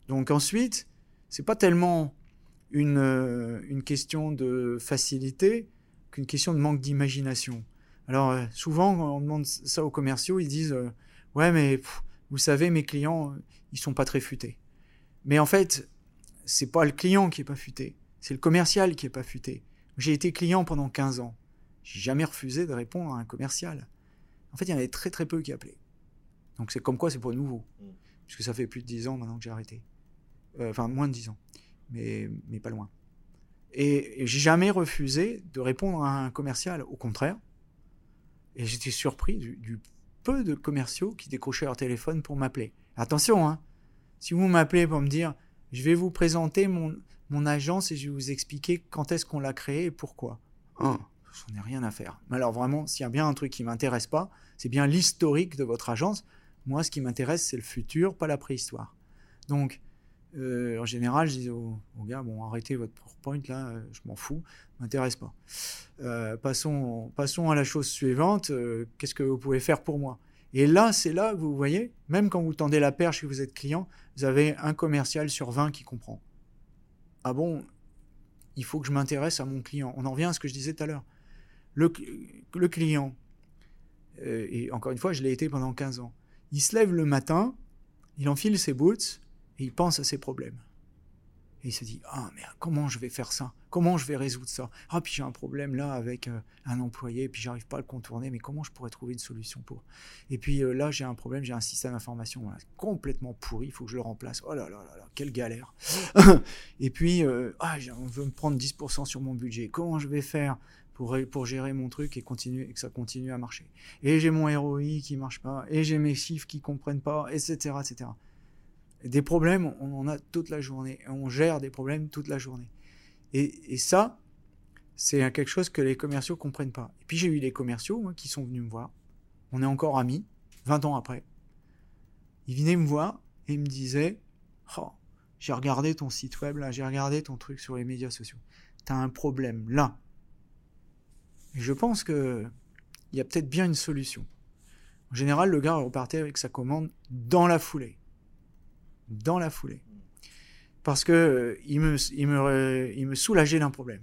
Donc ensuite, c'est pas tellement une, euh, une question de facilité, qu'une question de manque d'imagination. Alors euh, souvent, quand on demande ça aux commerciaux, ils disent euh, ouais mais vous savez mes clients euh, ils sont pas très futés. Mais en fait, c'est pas le client qui est pas futé, c'est le commercial qui est pas futé. J'ai été client pendant 15 ans. J'ai jamais refusé de répondre à un commercial. En fait, il y en avait très très peu qui appelaient. Donc c'est comme quoi c'est pas nouveau. Mm. Puisque ça fait plus de 10 ans maintenant que j'ai arrêté. enfin, moins de 10 ans. Mais, mais pas loin. Et, j'ai jamais refusé de répondre à un commercial, au contraire. Et j'étais surpris du, peu de commerciaux qui décrochaient leur téléphone pour m'appeler. Attention, hein, si vous m'appelez pour me dire, je vais vous présenter mon, mon agence et je vais vous expliquer quand est-ce qu'on l'a créée et pourquoi. Hein, j'en ai rien à faire. Mais alors vraiment, s'il y a bien un truc qui m'intéresse pas, c'est bien l'historique de votre agence. Moi, ce qui m'intéresse, c'est le futur, pas la préhistoire. Donc, en général, je dis aux, gars, bon, arrêtez votre PowerPoint là, euh, je m'en fous, m'intéresse pas. Euh, passons, passons à la chose suivante. Qu'est-ce que vous pouvez faire pour moi? Et là, c'est là vous voyez, même quand vous tendez la perche et que vous êtes client, vous avez un commercial sur 20 qui comprend. Ah bon, il faut que je m'intéresse à mon client. On en revient à ce que je disais tout à l'heure. Le, client, euh, et encore une fois, je l'ai été pendant 15 ans. Il se lève le matin, il enfile ses boots et il pense à ses problèmes. Et il se dit Ah, mais comment je vais faire ça? Comment je vais résoudre ça? Ah, puis j'ai un problème là avec euh, un employé, puis j'arrive pas à le contourner, mais comment je pourrais trouver une solution pour? Et puis euh, là, j'ai un problème, j'ai un système d'information complètement pourri, il faut que je le remplace. Oh là là là là, quelle galère *laughs* Et puis, euh, ah, on veut me prendre 10% sur mon budget. Comment je vais faire pour, pour gérer mon truc et, continuer, que ça continue à marcher? Et j'ai mon ROI qui marche pas, et j'ai mes chiffres qui comprennent pas, etc. etc. Des problèmes, on en a toute la journée. On gère des problèmes toute la journée. Et, ça, c'est quelque chose que les commerciaux comprennent pas. Et puis j'ai eu des commerciaux qui sont venus me voir. On est encore amis, 20 ans après. Ils venaient me voir et ils me disaient oh, J'ai regardé ton site web là, j'ai regardé ton truc sur les médias sociaux. Tu as un problème là. Et je pense qu'il y a peut-être bien une solution. En général, le gars repartait avec sa commande dans la foulée dans la foulée. Parce que euh, il, me, il, me, il me soulageait d'un problème.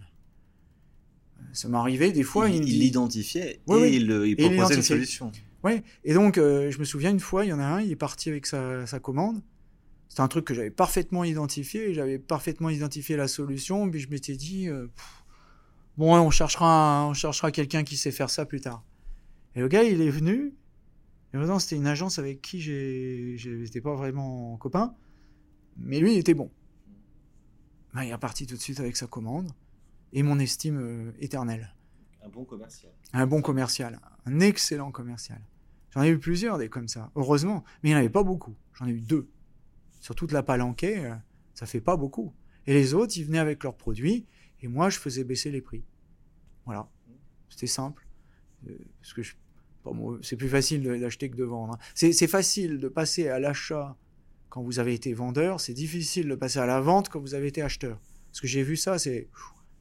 Ça m'arrivait des fois. Il l'identifiait et, il, proposait une solution. Oui, et donc euh, je me souviens une fois, il y en a un, il est parti avec sa, sa commande. C'était un truc que j'avais parfaitement identifié, j'avais parfaitement identifié la solution, puis je m'étais dit, euh, bon, on cherchera, on cherchera quelqu'un qui sait faire ça plus tard. Et le gars, il est venu, et c'était une agence avec qui j'étais pas vraiment copain, mais lui, il était bon. Ben, il est reparti tout de suite avec sa commande et mon estime euh, éternelle. Un bon commercial. Un bon commercial, un excellent commercial. J'en ai eu plusieurs des comme ça, heureusement, mais il n'y en avait pas beaucoup. J'en ai eu deux. Sur toute la palanquée, euh, ça fait pas beaucoup. Et les autres, ils venaient avec leurs produits et moi, je faisais baisser les prix. Voilà. C'était simple. Euh, parce que je c'est plus facile d'acheter que de vendre. Hein. C'est facile de passer à l'achat quand vous avez été vendeur, c'est difficile de passer à la vente quand vous avez été acheteur. Parce que j'ai vu ça, c'est,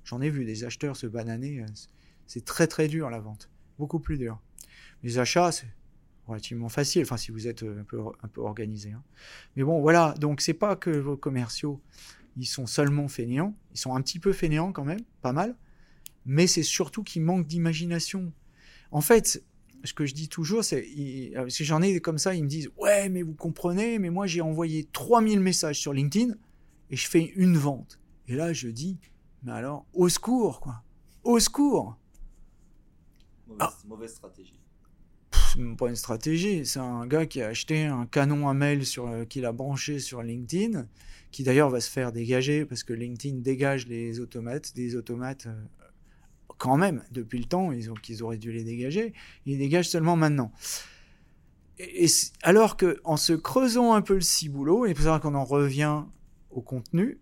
j'en ai vu des acheteurs se bananer, euh, c'est très très dur la vente, beaucoup plus dur. Les achats, c'est relativement facile, enfin si vous êtes euh, un peu, un peu organisé. Hein. Mais bon, voilà, donc c'est pas que vos commerciaux, ils sont seulement fainéants, ils sont un petit peu fainéants quand même, pas mal, mais c'est surtout qu'ils manquent d'imagination. En fait, ce que je dis toujours, c'est, euh, que j'en ai comme ça, ils me disent, ouais, mais vous comprenez, mais moi j'ai envoyé 3000 messages sur LinkedIn et je fais une vente. Et là, je dis, mais alors, au secours, quoi. Au secours. Mauvaise, ah. stratégie. C'est pas une stratégie, c'est un gars qui a acheté un canon à mail sur, euh, qu'il a branché sur LinkedIn, qui d'ailleurs va se faire dégager parce que LinkedIn dégage les automates, des automates euh, quand même, depuis le temps, ils, ont, qu'ils auraient dû les dégager, ils dégagent seulement maintenant. Et, alors que, en se creusant un peu le ciboulot, et pour ça qu'on en revient au contenu,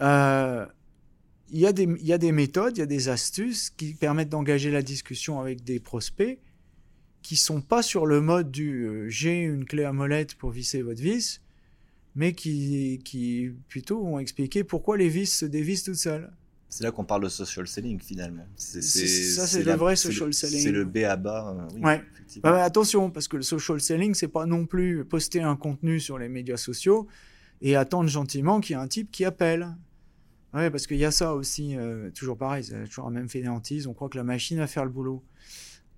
euh, il y, a des, y a des méthodes, il y a des astuces qui permettent d'engager la discussion avec des prospects qui sont pas sur le mode du euh, j'ai une clé à molette pour visser votre vis, mais qui, qui plutôt vont expliquer pourquoi les vis se dévissent toutes seules. C'est là qu'on parle de social selling finalement. C'est, ça, c'est le vrai social selling. C'est le B à bas. Euh, ouais. Bah, attention, parce que le social selling, c'est pas non plus poster un contenu sur les médias sociaux et attendre gentiment qu'il y ait un type qui appelle. Ouais, parce qu'il y a ça aussi, euh, toujours pareil, c'est toujours la même fainéantise. On croit que la machine va faire le boulot.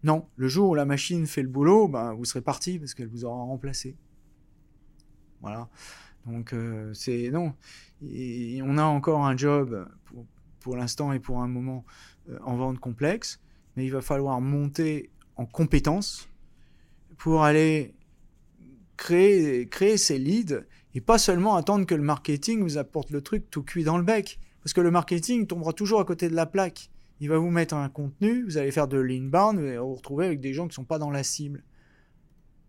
Non, le jour où la machine fait le boulot, ben, vous serez parti parce qu'elle vous aura remplacé. Voilà. Donc, euh, c'est. Non. Et on a encore un job pour, pour l'instant et pour un moment euh, en vente complexe, mais il va falloir monter en compétences pour aller créer, ces leads et pas seulement attendre que le marketing vous apporte le truc tout cuit dans le bec. Parce que le marketing tombera toujours à côté de la plaque. Il va vous mettre un contenu, vous allez faire de l'inbound, vous allez vous retrouver avec des gens qui ne sont pas dans la cible.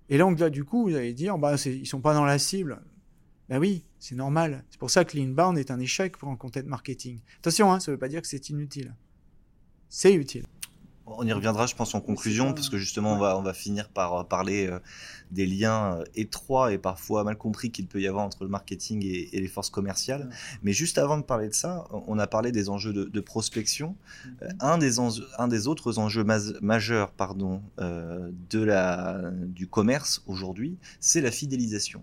Et donc là, du coup, vous allez dire, bah, ils ne sont pas dans la cible. Ben oui, c'est normal. C'est pour ça que l'inbound est un échec pour un content marketing. Attention, hein, ça ne veut pas dire que c'est inutile. C'est utile. On y reviendra, je pense, en conclusion, parce que justement, on, va, on va finir par euh, parler euh, des liens euh, étroits et parfois mal compris qu'il peut y avoir entre le marketing et, les forces commerciales. Mais juste avant de parler de ça, on a parlé des enjeux de, prospection. Mm-hmm. un, des un des autres enjeux majeurs pardon, de la, du commerce aujourd'hui, c'est la fidélisation.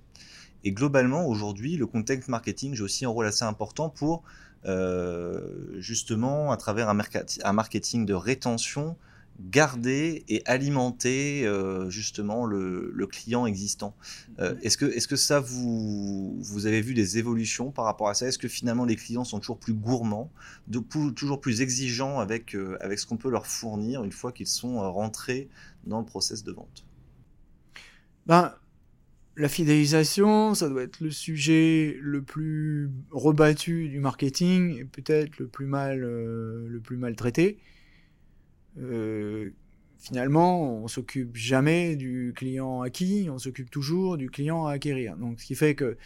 Et globalement, aujourd'hui, le content marketing joue aussi un rôle assez important pour euh, justement, à travers un, marketing de rétention, garder et alimenter euh, justement le, client existant. Euh, est-ce que, est que ça, vous, vous avez vu des évolutions par rapport à ça? Est-ce que finalement les clients sont toujours plus gourmands, de, toujours plus exigeants avec, euh, avec ce qu'on peut leur fournir une fois qu'ils sont rentrés dans le process de vente? Ben, La fidélisation, ça doit être le sujet le plus rebattu du marketing et peut-être le plus mal, mal traité. Euh, finalement, on s'occupe jamais du client acquis, on s'occupe toujours du client à acquérir. Donc, ce qui fait que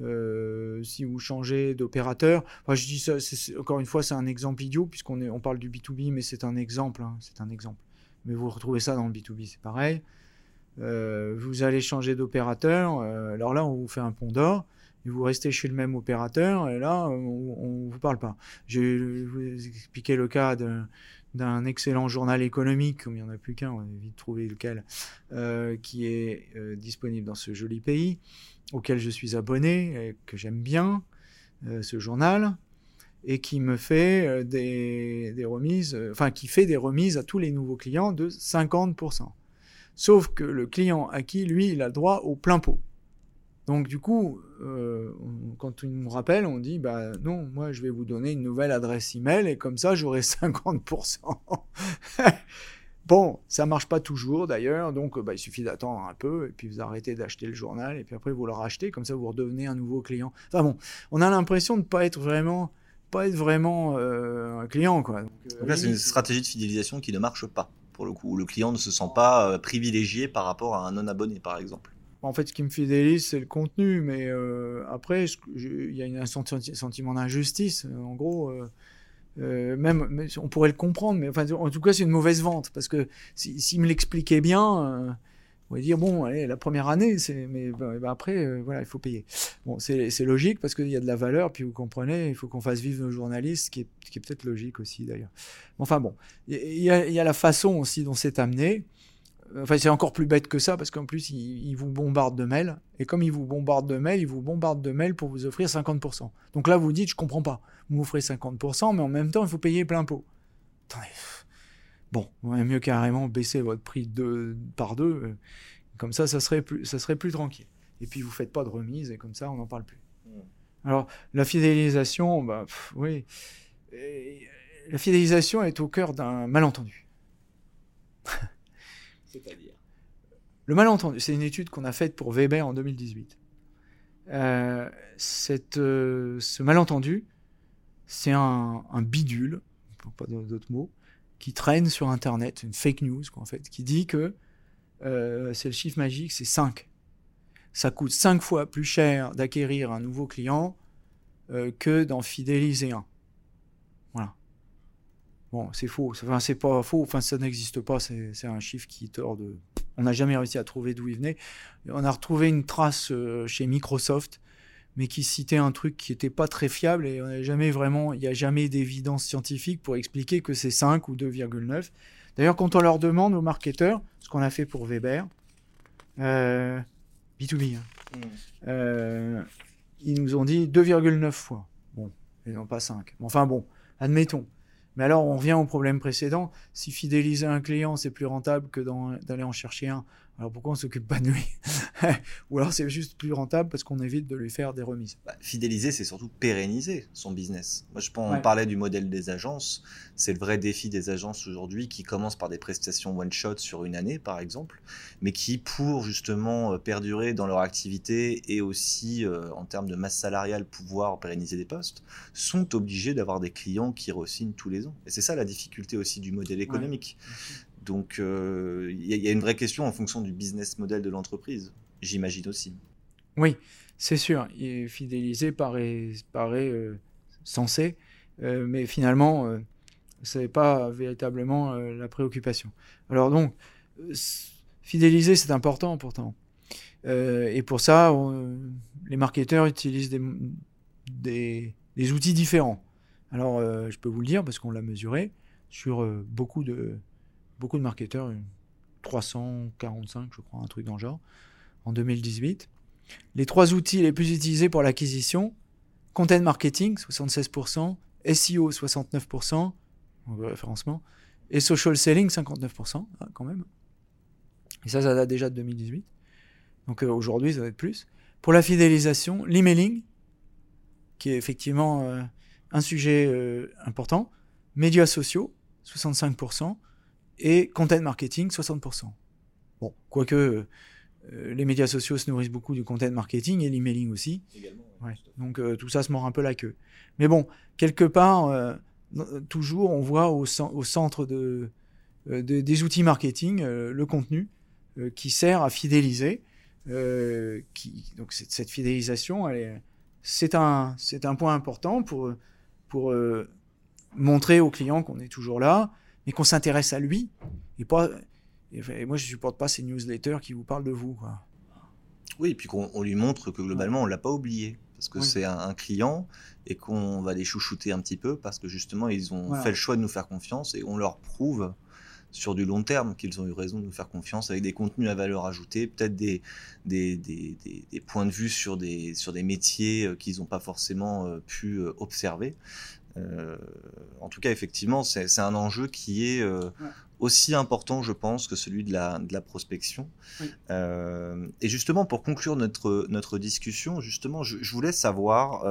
euh, si vous changez d'opérateur, enfin, je dis ça, encore une fois, c'est un exemple idiot puisqu'on on parle du B2B, mais c'est un exemple, hein, c'est un exemple. Mais vous retrouvez ça dans le B2B, c'est pareil. Euh, vous allez changer d'opérateur, alors là, on vous fait un pont d'or vous restez chez le même opérateur, et là, on ne vous parle pas. Je vais vous expliquer le cas d'un excellent journal économique, comme il n'y en a plus qu'un, on va vite trouver lequel, euh, qui est euh, disponible dans ce joli pays, auquel je suis abonné, et que j'aime bien, euh, ce journal, et qui me fait des, remises, enfin qui fait des remises à tous les nouveaux clients de 50%. Sauf que le client acquis, lui, il a le droit au plein pot. Donc du coup, euh, quand on nous rappelle, on dit bah non, moi je vais vous donner une nouvelle adresse email et comme ça j'aurai *laughs* 50%. bon, ça marche pas toujours d'ailleurs, donc bah, il suffit d'attendre un peu et puis vous arrêtez d'acheter le journal et puis après vous le rachetez, comme ça vous redevenez un nouveau client. Enfin bon, on a l'impression de pas être vraiment pas être vraiment euh, un client quoi. Donc, euh, là c'est une stratégie de fidélisation qui ne marche pas pour le coup. Le client ne se sent pas privilégié par rapport à un non abonné par exemple. En fait, ce qui me fidélise, c'est le contenu, mais euh, après, il y a un sentiment d'injustice. En gros, euh, euh, même, on pourrait le comprendre, mais enfin, en tout cas, c'est une mauvaise vente parce que s'il me l'expliquait bien, on pourrait dire bon, allez, la première année, c'est, mais ben, ben après, voilà, il faut payer. Bon, c'est logique parce qu'il y a de la valeur, puis vous comprenez, il faut qu'on fasse vivre nos journalistes, ce qui est, est peut-être logique aussi d'ailleurs. Enfin bon, il y, y, a la façon aussi dont c'est amené. Enfin, c'est encore plus bête que ça parce qu'en plus, ils, vous bombardent de mails. Et comme ils vous bombardent de mails, ils vous bombardent de mails pour vous offrir 50%. Donc là, vous dites, je comprends pas. Vous m'offrez 50%, mais en même temps, il faut payer plein pot. Attendez. Bon, il mieux carrément baisser votre prix de, par deux. Comme ça, ça serait, plus, ça serait plus tranquille. Et puis, vous faites pas de remise et comme ça, on n'en parle plus. Mmh. Alors, la fidélisation, bah, oui. la fidélisation est au cœur d'un malentendu. *laughs* C'est-à-dire? Le malentendu, c'est une étude qu'on a faite pour Weber en 2018. Euh, euh, ce malentendu, c'est un, bidule, pas d'autres mots, qui traîne sur Internet, une fake news, en fait, qui dit que euh, c'est le chiffre magique, c'est 5. Ça coûte 5 fois plus cher d'acquérir un nouveau client que d'en fidéliser un. Bon, c'est faux. Enfin, c'est pas faux. Enfin, ça n'existe pas. C'est un chiffre qui tord de. On n'a jamais réussi à trouver d'où il venait. On a retrouvé une trace euh, chez Microsoft, mais qui citait un truc qui n'était pas très fiable et on jamais vraiment. Il n'y a jamais d'évidence scientifique pour expliquer que c'est 5 ou 2,9. D'ailleurs, quand on leur demande aux marketeurs, ce qu'on a fait pour Weber, euh, B2B, hein, mm. euh, ils nous ont dit 2,9 fois. Bon, et non pas 5. Enfin bon, admettons. Mais alors, on revient au problème précédent. Si fidéliser un client, c'est plus rentable que d'aller en chercher un, alors pourquoi on s'occupe pas de lui *laughs* Ou alors c'est juste plus rentable parce qu'on évite de lui faire des remises. Bah, fidéliser, c'est surtout pérenniser son business. Moi, je pense, on parlait du modèle des agences. C'est le vrai défi des agences aujourd'hui qui commencent par des prestations one shot sur une année, par exemple, mais qui, pour justement euh, perdurer dans leur activité et aussi euh, en termes de masse salariale pouvoir pérenniser des postes, sont obligés d'avoir des clients qui re-signent tous les ans. Et c'est ça la difficulté aussi du modèle économique. Donc il euh, y, a une vraie question en fonction du business model de l'entreprise, j'imagine aussi. Oui, c'est sûr. Fidéliser paraît, paraît euh, sensé, euh, mais finalement, ce n'est pas véritablement la préoccupation. Alors donc, fidéliser, c'est important pourtant. et pour ça, les marketeurs utilisent des, des outils différents. Alors, je peux vous le dire parce qu'on l'a mesuré sur beaucoup de, beaucoup de marketeurs, 345 je crois, un truc dans le genre, en 2018. Les trois outils les plus utilisés pour l'acquisition, content marketing 76%, SEO 69%, référencement, Et social selling, 59%, hein, quand même. Et ça, ça date déjà de 2018. Donc euh, aujourd'hui, ça va être plus. Pour la fidélisation, l'emailing, qui est effectivement euh, un sujet euh, important. Médias sociaux, 65%. Et content marketing, 60%. Bon, quoique les médias sociaux se nourrissent beaucoup du content marketing et l'emailing aussi. Ouais. Donc tout ça se mord un peu la queue. Mais bon, quelque part, toujours, on voit au, au centre de, des outils marketing le contenu qui sert à fidéliser. qui, donc cette fidélisation, c'est un, point important pour, pour euh, montrer au client qu'on est toujours là, mais qu'on s'intéresse à lui. Et, pas, et, moi, je ne supporte pas ces newsletters qui vous parlent de vous. Quoi. Oui, et puis qu'on lui montre que globalement, on ne l'a pas oublié. Parce que c'est un, client et qu'on va les chouchouter un petit peu parce que justement, ils ont fait le choix de nous faire confiance et on leur prouve sur du long terme qu'ils ont eu raison de nous faire confiance avec des contenus à valeur ajoutée, peut-être des des, des, des, points de vue sur des, sur des métiers euh, qu'ils n'ont pas forcément euh, pu euh, observer. En tout cas, effectivement, c'est un enjeu qui est aussi important, je pense, que celui de la, de la prospection. et justement, pour conclure notre, notre discussion, justement, je, je voulais savoir,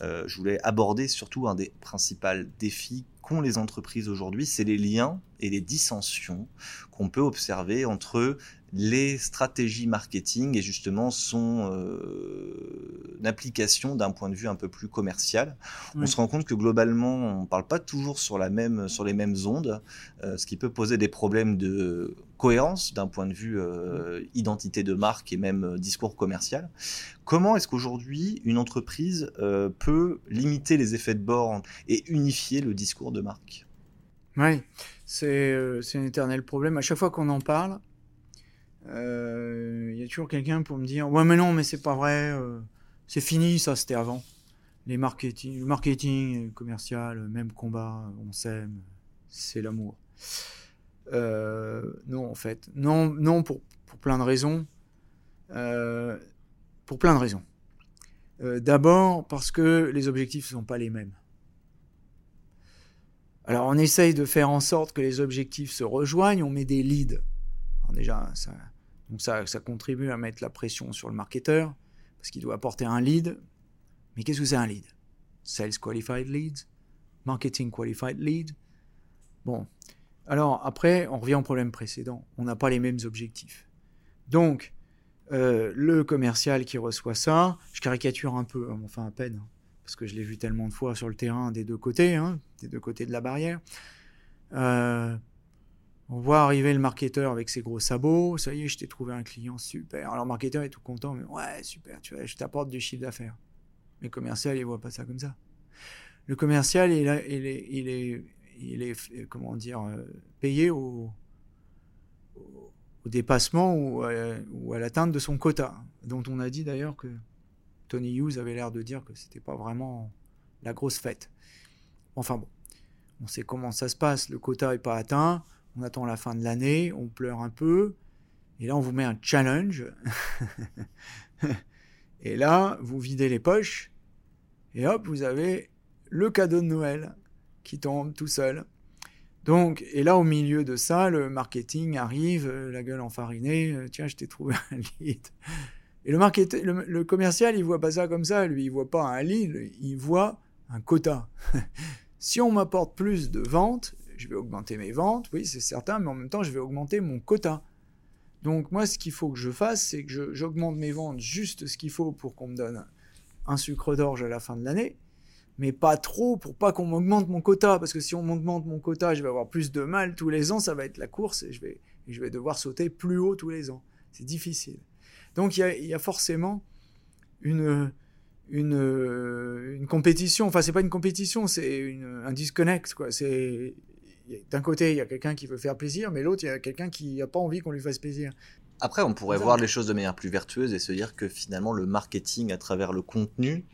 je voulais aborder surtout un des principaux défis qu'ont les entreprises aujourd'hui, c'est les liens et les dissensions qu'on peut observer entre les stratégies marketing et justement son euh, application d'un point de vue un peu plus commercial. On se rend compte que globalement, on ne parle pas toujours sur, la même, sur les mêmes ondes, euh, ce qui peut poser des problèmes de cohérence d'un point de vue euh, identité de marque et même discours commercial. Comment est-ce qu'aujourd'hui une entreprise peut limiter les effets de bord et unifier le discours de marque? Oui, c'est un éternel problème. À chaque fois qu'on en parle, il euh, y a toujours quelqu'un pour me dire ouais mais non mais c'est pas vrai euh, c'est fini ça c'était avant les marketing le marketing commercial même combat on s'aime c'est l'amour euh, non en fait. Non non pour, pour plein de raisons. Pour plein de raisons. D'abord parce que les objectifs ne sont pas les mêmes. Alors on essaye de faire en sorte que les objectifs se rejoignent on met des leads. Alors déjà ça donc ça, ça contribue à mettre la pression sur le marketeur, parce qu'il doit apporter un lead. Mais qu'est-ce que c'est un lead? Sales Qualified Leads? Marketing Qualified Lead? Bon. Alors après, on revient au problème précédent. On n'a pas les mêmes objectifs. Donc, euh, le commercial qui reçoit ça, je caricature un peu, hein, enfin à peine, hein, parce que je l'ai vu tellement de fois sur le terrain des deux côtés, hein, des deux côtés de la barrière. Euh, on voit arriver le marketeur avec ses gros sabots. Ça y est, je t'ai trouvé un client super. Alors, le marketeur est tout content, mais ouais, super, tu vois, je t'apporte du chiffre d'affaires. Mais le commercial, il voit pas ça comme ça. Le commercial, il, est, il est, comment dire, euh, payé au, dépassement ou à, l'atteinte de son quota, dont on a dit d'ailleurs que Tony Hughes avait l'air de dire que c'était pas vraiment la grosse fête. Enfin bon, on sait comment ça se passe. Le quota est pas atteint on attend la fin de l'année, on pleure un peu, et là on vous met un challenge. *laughs* et là, vous videz les poches, et hop, vous avez le cadeau de Noël qui tombe tout seul. Donc, et là, au milieu de ça, le marketing arrive, euh, la gueule enfarinée, euh, tiens, je t'ai trouvé un lead. Et le, le, commercial, il voit pas ça comme ça, lui, il voit pas un lead, il voit un quota. *laughs* si on m'apporte plus de ventes, je vais augmenter mes ventes, oui, c'est certain, mais en même temps, je vais augmenter mon quota. Donc moi, ce qu'il faut que je fasse, c'est que j'augmente mes ventes juste ce qu'il faut pour qu'on me donne un sucre d'orge à la fin de l'année, mais pas trop pour pas qu'on m'augmente mon quota, parce que si on m'augmente mon quota, je vais avoir plus de mal tous les ans, ça va être la course et je vais, je vais devoir sauter plus haut tous les ans. C'est difficile. Donc il y a, forcément une, une, une compétition, enfin c'est pas une compétition, c'est un disconnect, quoi. C'est d'un côté, il y a quelqu'un qui veut faire plaisir, mais l'autre, il y a quelqu'un qui n'a pas envie qu'on lui fasse plaisir. Après, on pourrait voir les choses de manière plus vertueuse et se dire que finalement, le marketing à travers le contenu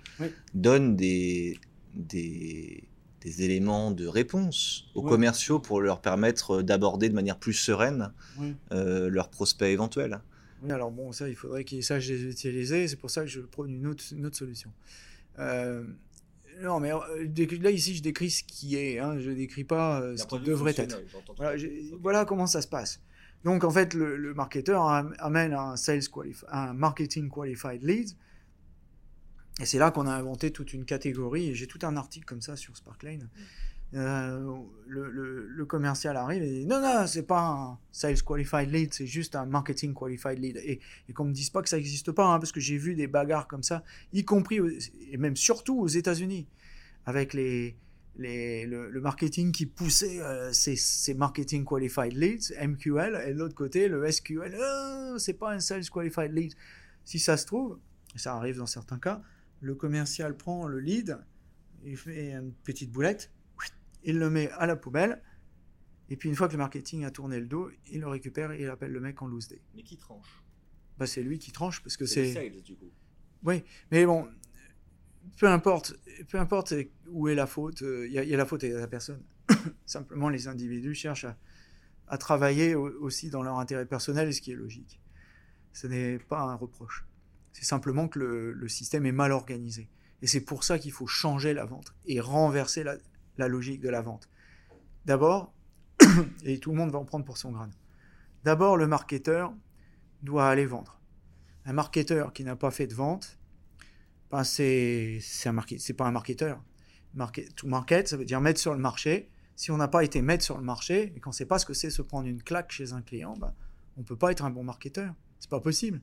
donne des, des, éléments de réponse aux commerciaux pour leur permettre d'aborder de manière plus sereine euh, leurs prospects éventuels. Oui, alors bon, ça, il faudrait qu'ils sachent les utiliser. C'est pour ça que je prône une autre, une autre solution. Euh, Non, mais là, ici, je décris ce qui est. Hein, je décris pas ce qui devrait être. Voilà, voilà, comment ça se passe. Donc, en fait, le, marketeur amène un, sales un marketing qualified lead. Et c'est là qu'on a inventé toute une catégorie. Et j'ai tout un article comme ça sur Sparklane. Mm. Euh, le, commercial arrive et dit non, non, c'est pas un sales qualified lead, c'est juste un marketing qualified lead. Et, et qu'on me dise pas que ça n'existe pas, hein, parce que j'ai vu des bagarres comme ça, y compris, et même surtout aux États-Unis, avec les, les, le, marketing qui poussait euh, ces, marketing qualified leads, MQL, et de l'autre côté, le SQL, oh, c'est pas un sales qualified lead. Si ça se trouve, ça arrive dans certains cas, le commercial prend le lead, il fait une petite boulette, il le met à la poubelle, et puis une fois que le marketing a tourné le dos, il le récupère et il appelle le mec en loose day. Mais qui tranche? Bah, C'est lui qui tranche parce que c'est. du coup. Oui, mais bon, peu importe, peu importe où est la faute, il y, a la faute à la personne. *coughs* Simplement, les individus cherchent à, travailler aussi dans leur intérêt personnel, et ce qui est logique. Ce n'est pas un reproche. C'est simplement que le, système est mal organisé. Et c'est pour ça qu'il faut changer la vente et renverser la, logique de la vente. D'abord, *clears throat* et tout le monde va en prendre pour son grade. D'abord, le marketeur doit aller vendre. Un marketeur qui n'a pas fait de vente, ben c'est pas un marketeur. Market, to market, ça veut dire mettre sur le marché. Si on n'a pas été mettre sur le marché et qu'on ne sait pas ce que c'est se prendre une claque chez un client, ben, on ne peut pas être un bon marketeur. C'est pas possible.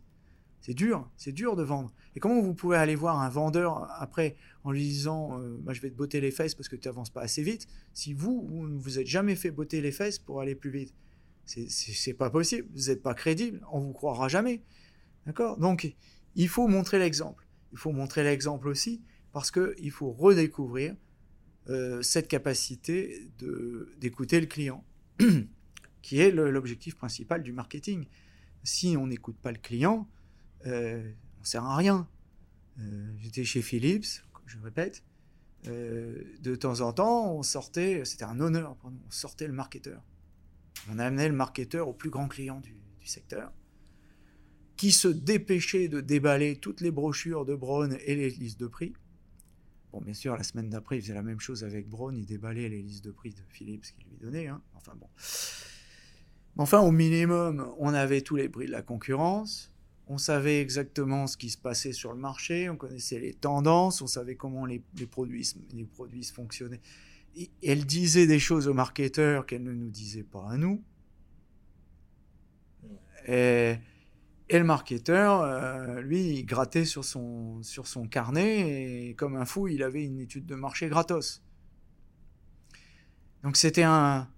C'est dur, c'est dur de vendre. Et comment vous pouvez aller voir un vendeur après en lui disant euh, je vais te botter les fesses parce que tu n'avances pas assez vite si vous, vous ne vous êtes jamais fait botter les fesses pour aller plus vite? C'est pas possible, vous n'êtes pas crédible, on vous croira jamais. D'accord? Donc il faut montrer l'exemple. Il faut montrer l'exemple aussi parce qu'il faut redécouvrir euh, cette capacité d'écouter le client, *clears throat* qui est l'objectif principal du marketing. Si on n'écoute pas le client, euh, on sert à rien. Euh, j'étais chez Philips, je répète. Euh, de temps en temps, on sortait, c'était un honneur pour nous, on sortait le marketeur. On amenait le marketeur au plus grand client du, secteur, qui se dépêchait de déballer toutes les brochures de Braun et les listes de prix. Bon, bien sûr, la semaine d'après, il faisait la même chose avec Braun, il déballait les listes de prix de Philips qu'il lui donnait. Hein. Enfin bon. Enfin, au minimum, on avait tous les prix de la concurrence on savait exactement ce qui se passait sur le marché, on connaissait les tendances, on savait comment les, produits, les fonctionnaient. Et elle disait des choses aux marketeurs qu'elle ne nous disait pas à nous. Et, le marketeur, euh, lui, il grattait sur son, sur son carnet et comme un fou, il avait une étude de marché gratos. Donc c'était un,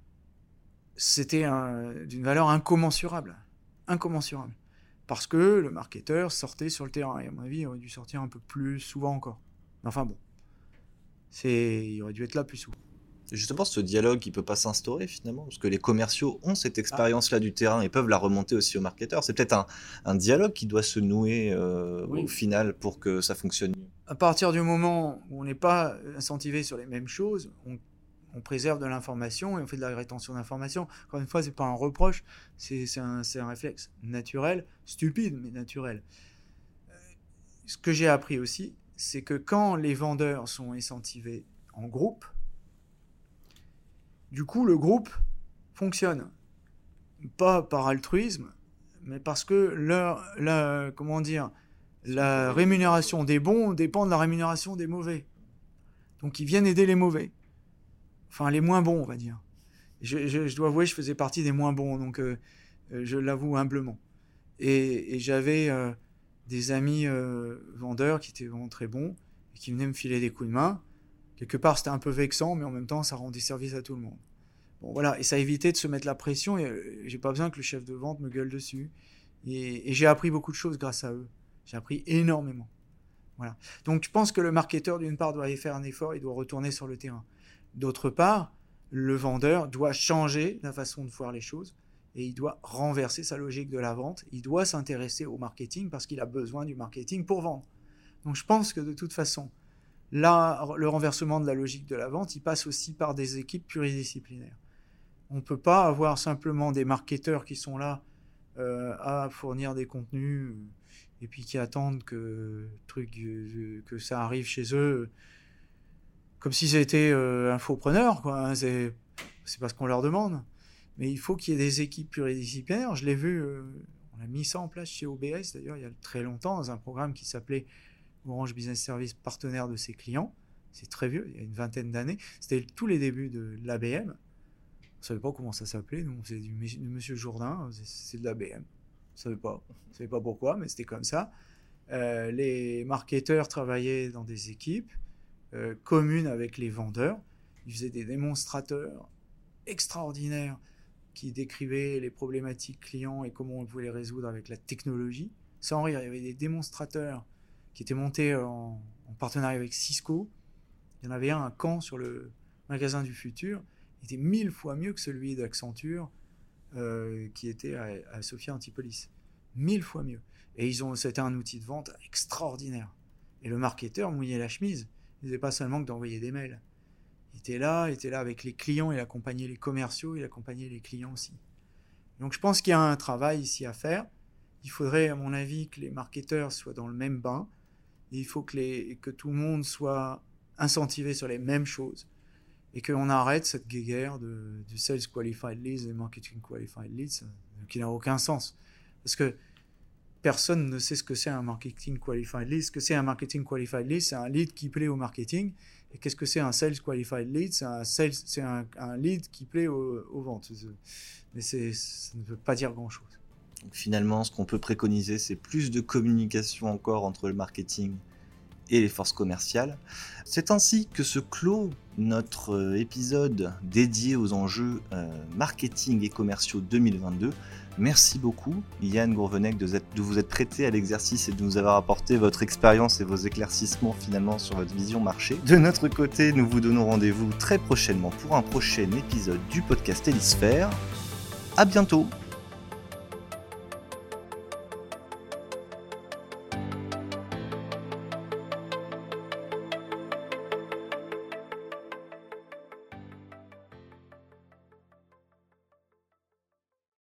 c'était d'une valeur incommensurable, incommensurable parce que le marketeur sortait sur le terrain. Et à mon avis, il aurait dû sortir un peu plus souvent encore. Enfin bon, c'est, il aurait dû être là plus souvent. Justement, ce dialogue qui peut pas s'instaurer finalement, parce que les commerciaux ont cette expérience-là du terrain et peuvent la remonter aussi aux marketeurs. C'est peut-être un, dialogue qui doit se nouer euh, au final pour que ça fonctionne mieux. À partir du moment où on n'est pas incentivé sur les mêmes choses, on on préserve de l'information et on fait de la rétention d'information. Encore une fois, c'est pas un reproche, c'est un, un, réflexe naturel, stupide, mais naturel. Euh, ce que j'ai appris aussi, c'est que quand les vendeurs sont incentivés en groupe, du coup, le groupe fonctionne. Pas par altruisme, mais parce que leur, la, comment dire, la rémunération des bons dépend de la rémunération des mauvais. Donc ils viennent aider les mauvais. Enfin, les moins bons, on va dire. Je, dois avouer, je faisais partie des moins bons, donc euh, euh, je l'avoue humblement. Et, j'avais euh, des amis vendeurs qui étaient vraiment très bons, et qui venaient me filer des coups de main. Quelque part, c'était un peu vexant, mais en même temps, ça rendait service à tout le monde. Bon, voilà, et ça évitait de se mettre la pression, et j'ai pas besoin que le chef de vente me gueule dessus. Et, j'ai appris beaucoup de choses grâce à eux. J'ai appris énormément. Voilà. Donc, je pense que le marketeur, d'une part, doit y faire un effort, il doit retourner sur le terrain. D'autre part, le vendeur doit changer la façon de voir les choses et il doit renverser sa logique de la vente. Il doit s'intéresser au marketing parce qu'il a besoin du marketing pour vendre. Donc je pense que de toute façon, là, le renversement de la logique de la vente, il passe aussi par des équipes pluridisciplinaires. On ne peut pas avoir simplement des marketeurs qui sont là euh, à fournir des contenus et puis qui attendent que, truc, que ça arrive chez eux comme si c'était un faux preneur, quoi. Hein, c'est, c'est pas ce qu'on leur demande. Mais il faut qu'il y ait des équipes pluridisciplinaires. Je l'ai vu, on a mis ça en place chez OBS, d'ailleurs, il y a très longtemps, dans un programme qui s'appelait Orange Business Service, partenaire de ses clients. C'est très vieux, il y a une vingtaine d'années. C'était tous les débuts de l'ABM. On savait pas comment ça s'appelait. Nous, c'est du, Monsieur Jourdain, c'est de l'ABM. On savait pas. On savait pas pourquoi, mais c'était comme ça. Euh, les marketeurs travaillaient dans des équipes euh, communes avec les vendeurs. Ils faisaient des démonstrateurs extraordinaires qui décrivaient les problématiques clients et comment on pouvait les résoudre avec la technologie. Sans rire, il y avait des démonstrateurs qui étaient montés en, en partenariat avec Cisco. Il y en avait un à Caen sur le magasin du futur. Il était mille fois mieux que celui d'Accenture euh, qui était à, à Sophia Antipolis. Mille fois mieux. Et ils ont, c'était un outil de vente extraordinaire. Et le marketeur mouillait la chemise. Il faisait pas seulement que d'envoyer des mails. Il était là, il était là avec les clients, il accompagnait les commerciaux, il accompagnait les clients aussi. Donc je pense qu'il y a un travail ici à faire. Il faudrait, à mon avis, que les marketeurs soient dans le même bain. il faut que, les, que tout le monde soit incentivé sur les mêmes choses et qu'on arrête cette guéguerre de, du Sales Qualified Leads et Marketing Qualified Leads euh, qui n'a aucun sens. Parce que personne ne sait ce que c'est un Marketing Qualified Lead. Ce que c'est un Marketing Qualified Lead, c'est un lead qui plaît au marketing. Et qu'est-ce que c'est un Sales Qualified Lead? C'est un, un, lead qui plaît aux, ventes. Mais ça ne veut pas dire grand-chose. Finalement, ce qu'on peut préconiser, c'est plus de communication encore entre le marketing et les forces commerciales. C'est ainsi que se clôt notre euh, épisode dédié aux enjeux euh, marketing et commerciaux 2022. Merci beaucoup Yann Gourvenec de, vous être prêté à l'exercice et de nous avoir apporté votre expérience et vos éclaircissements finalement sur votre vision marché. De notre côté, nous vous donnons rendez-vous très prochainement pour un prochain épisode du podcast Hélisphère. À bientôt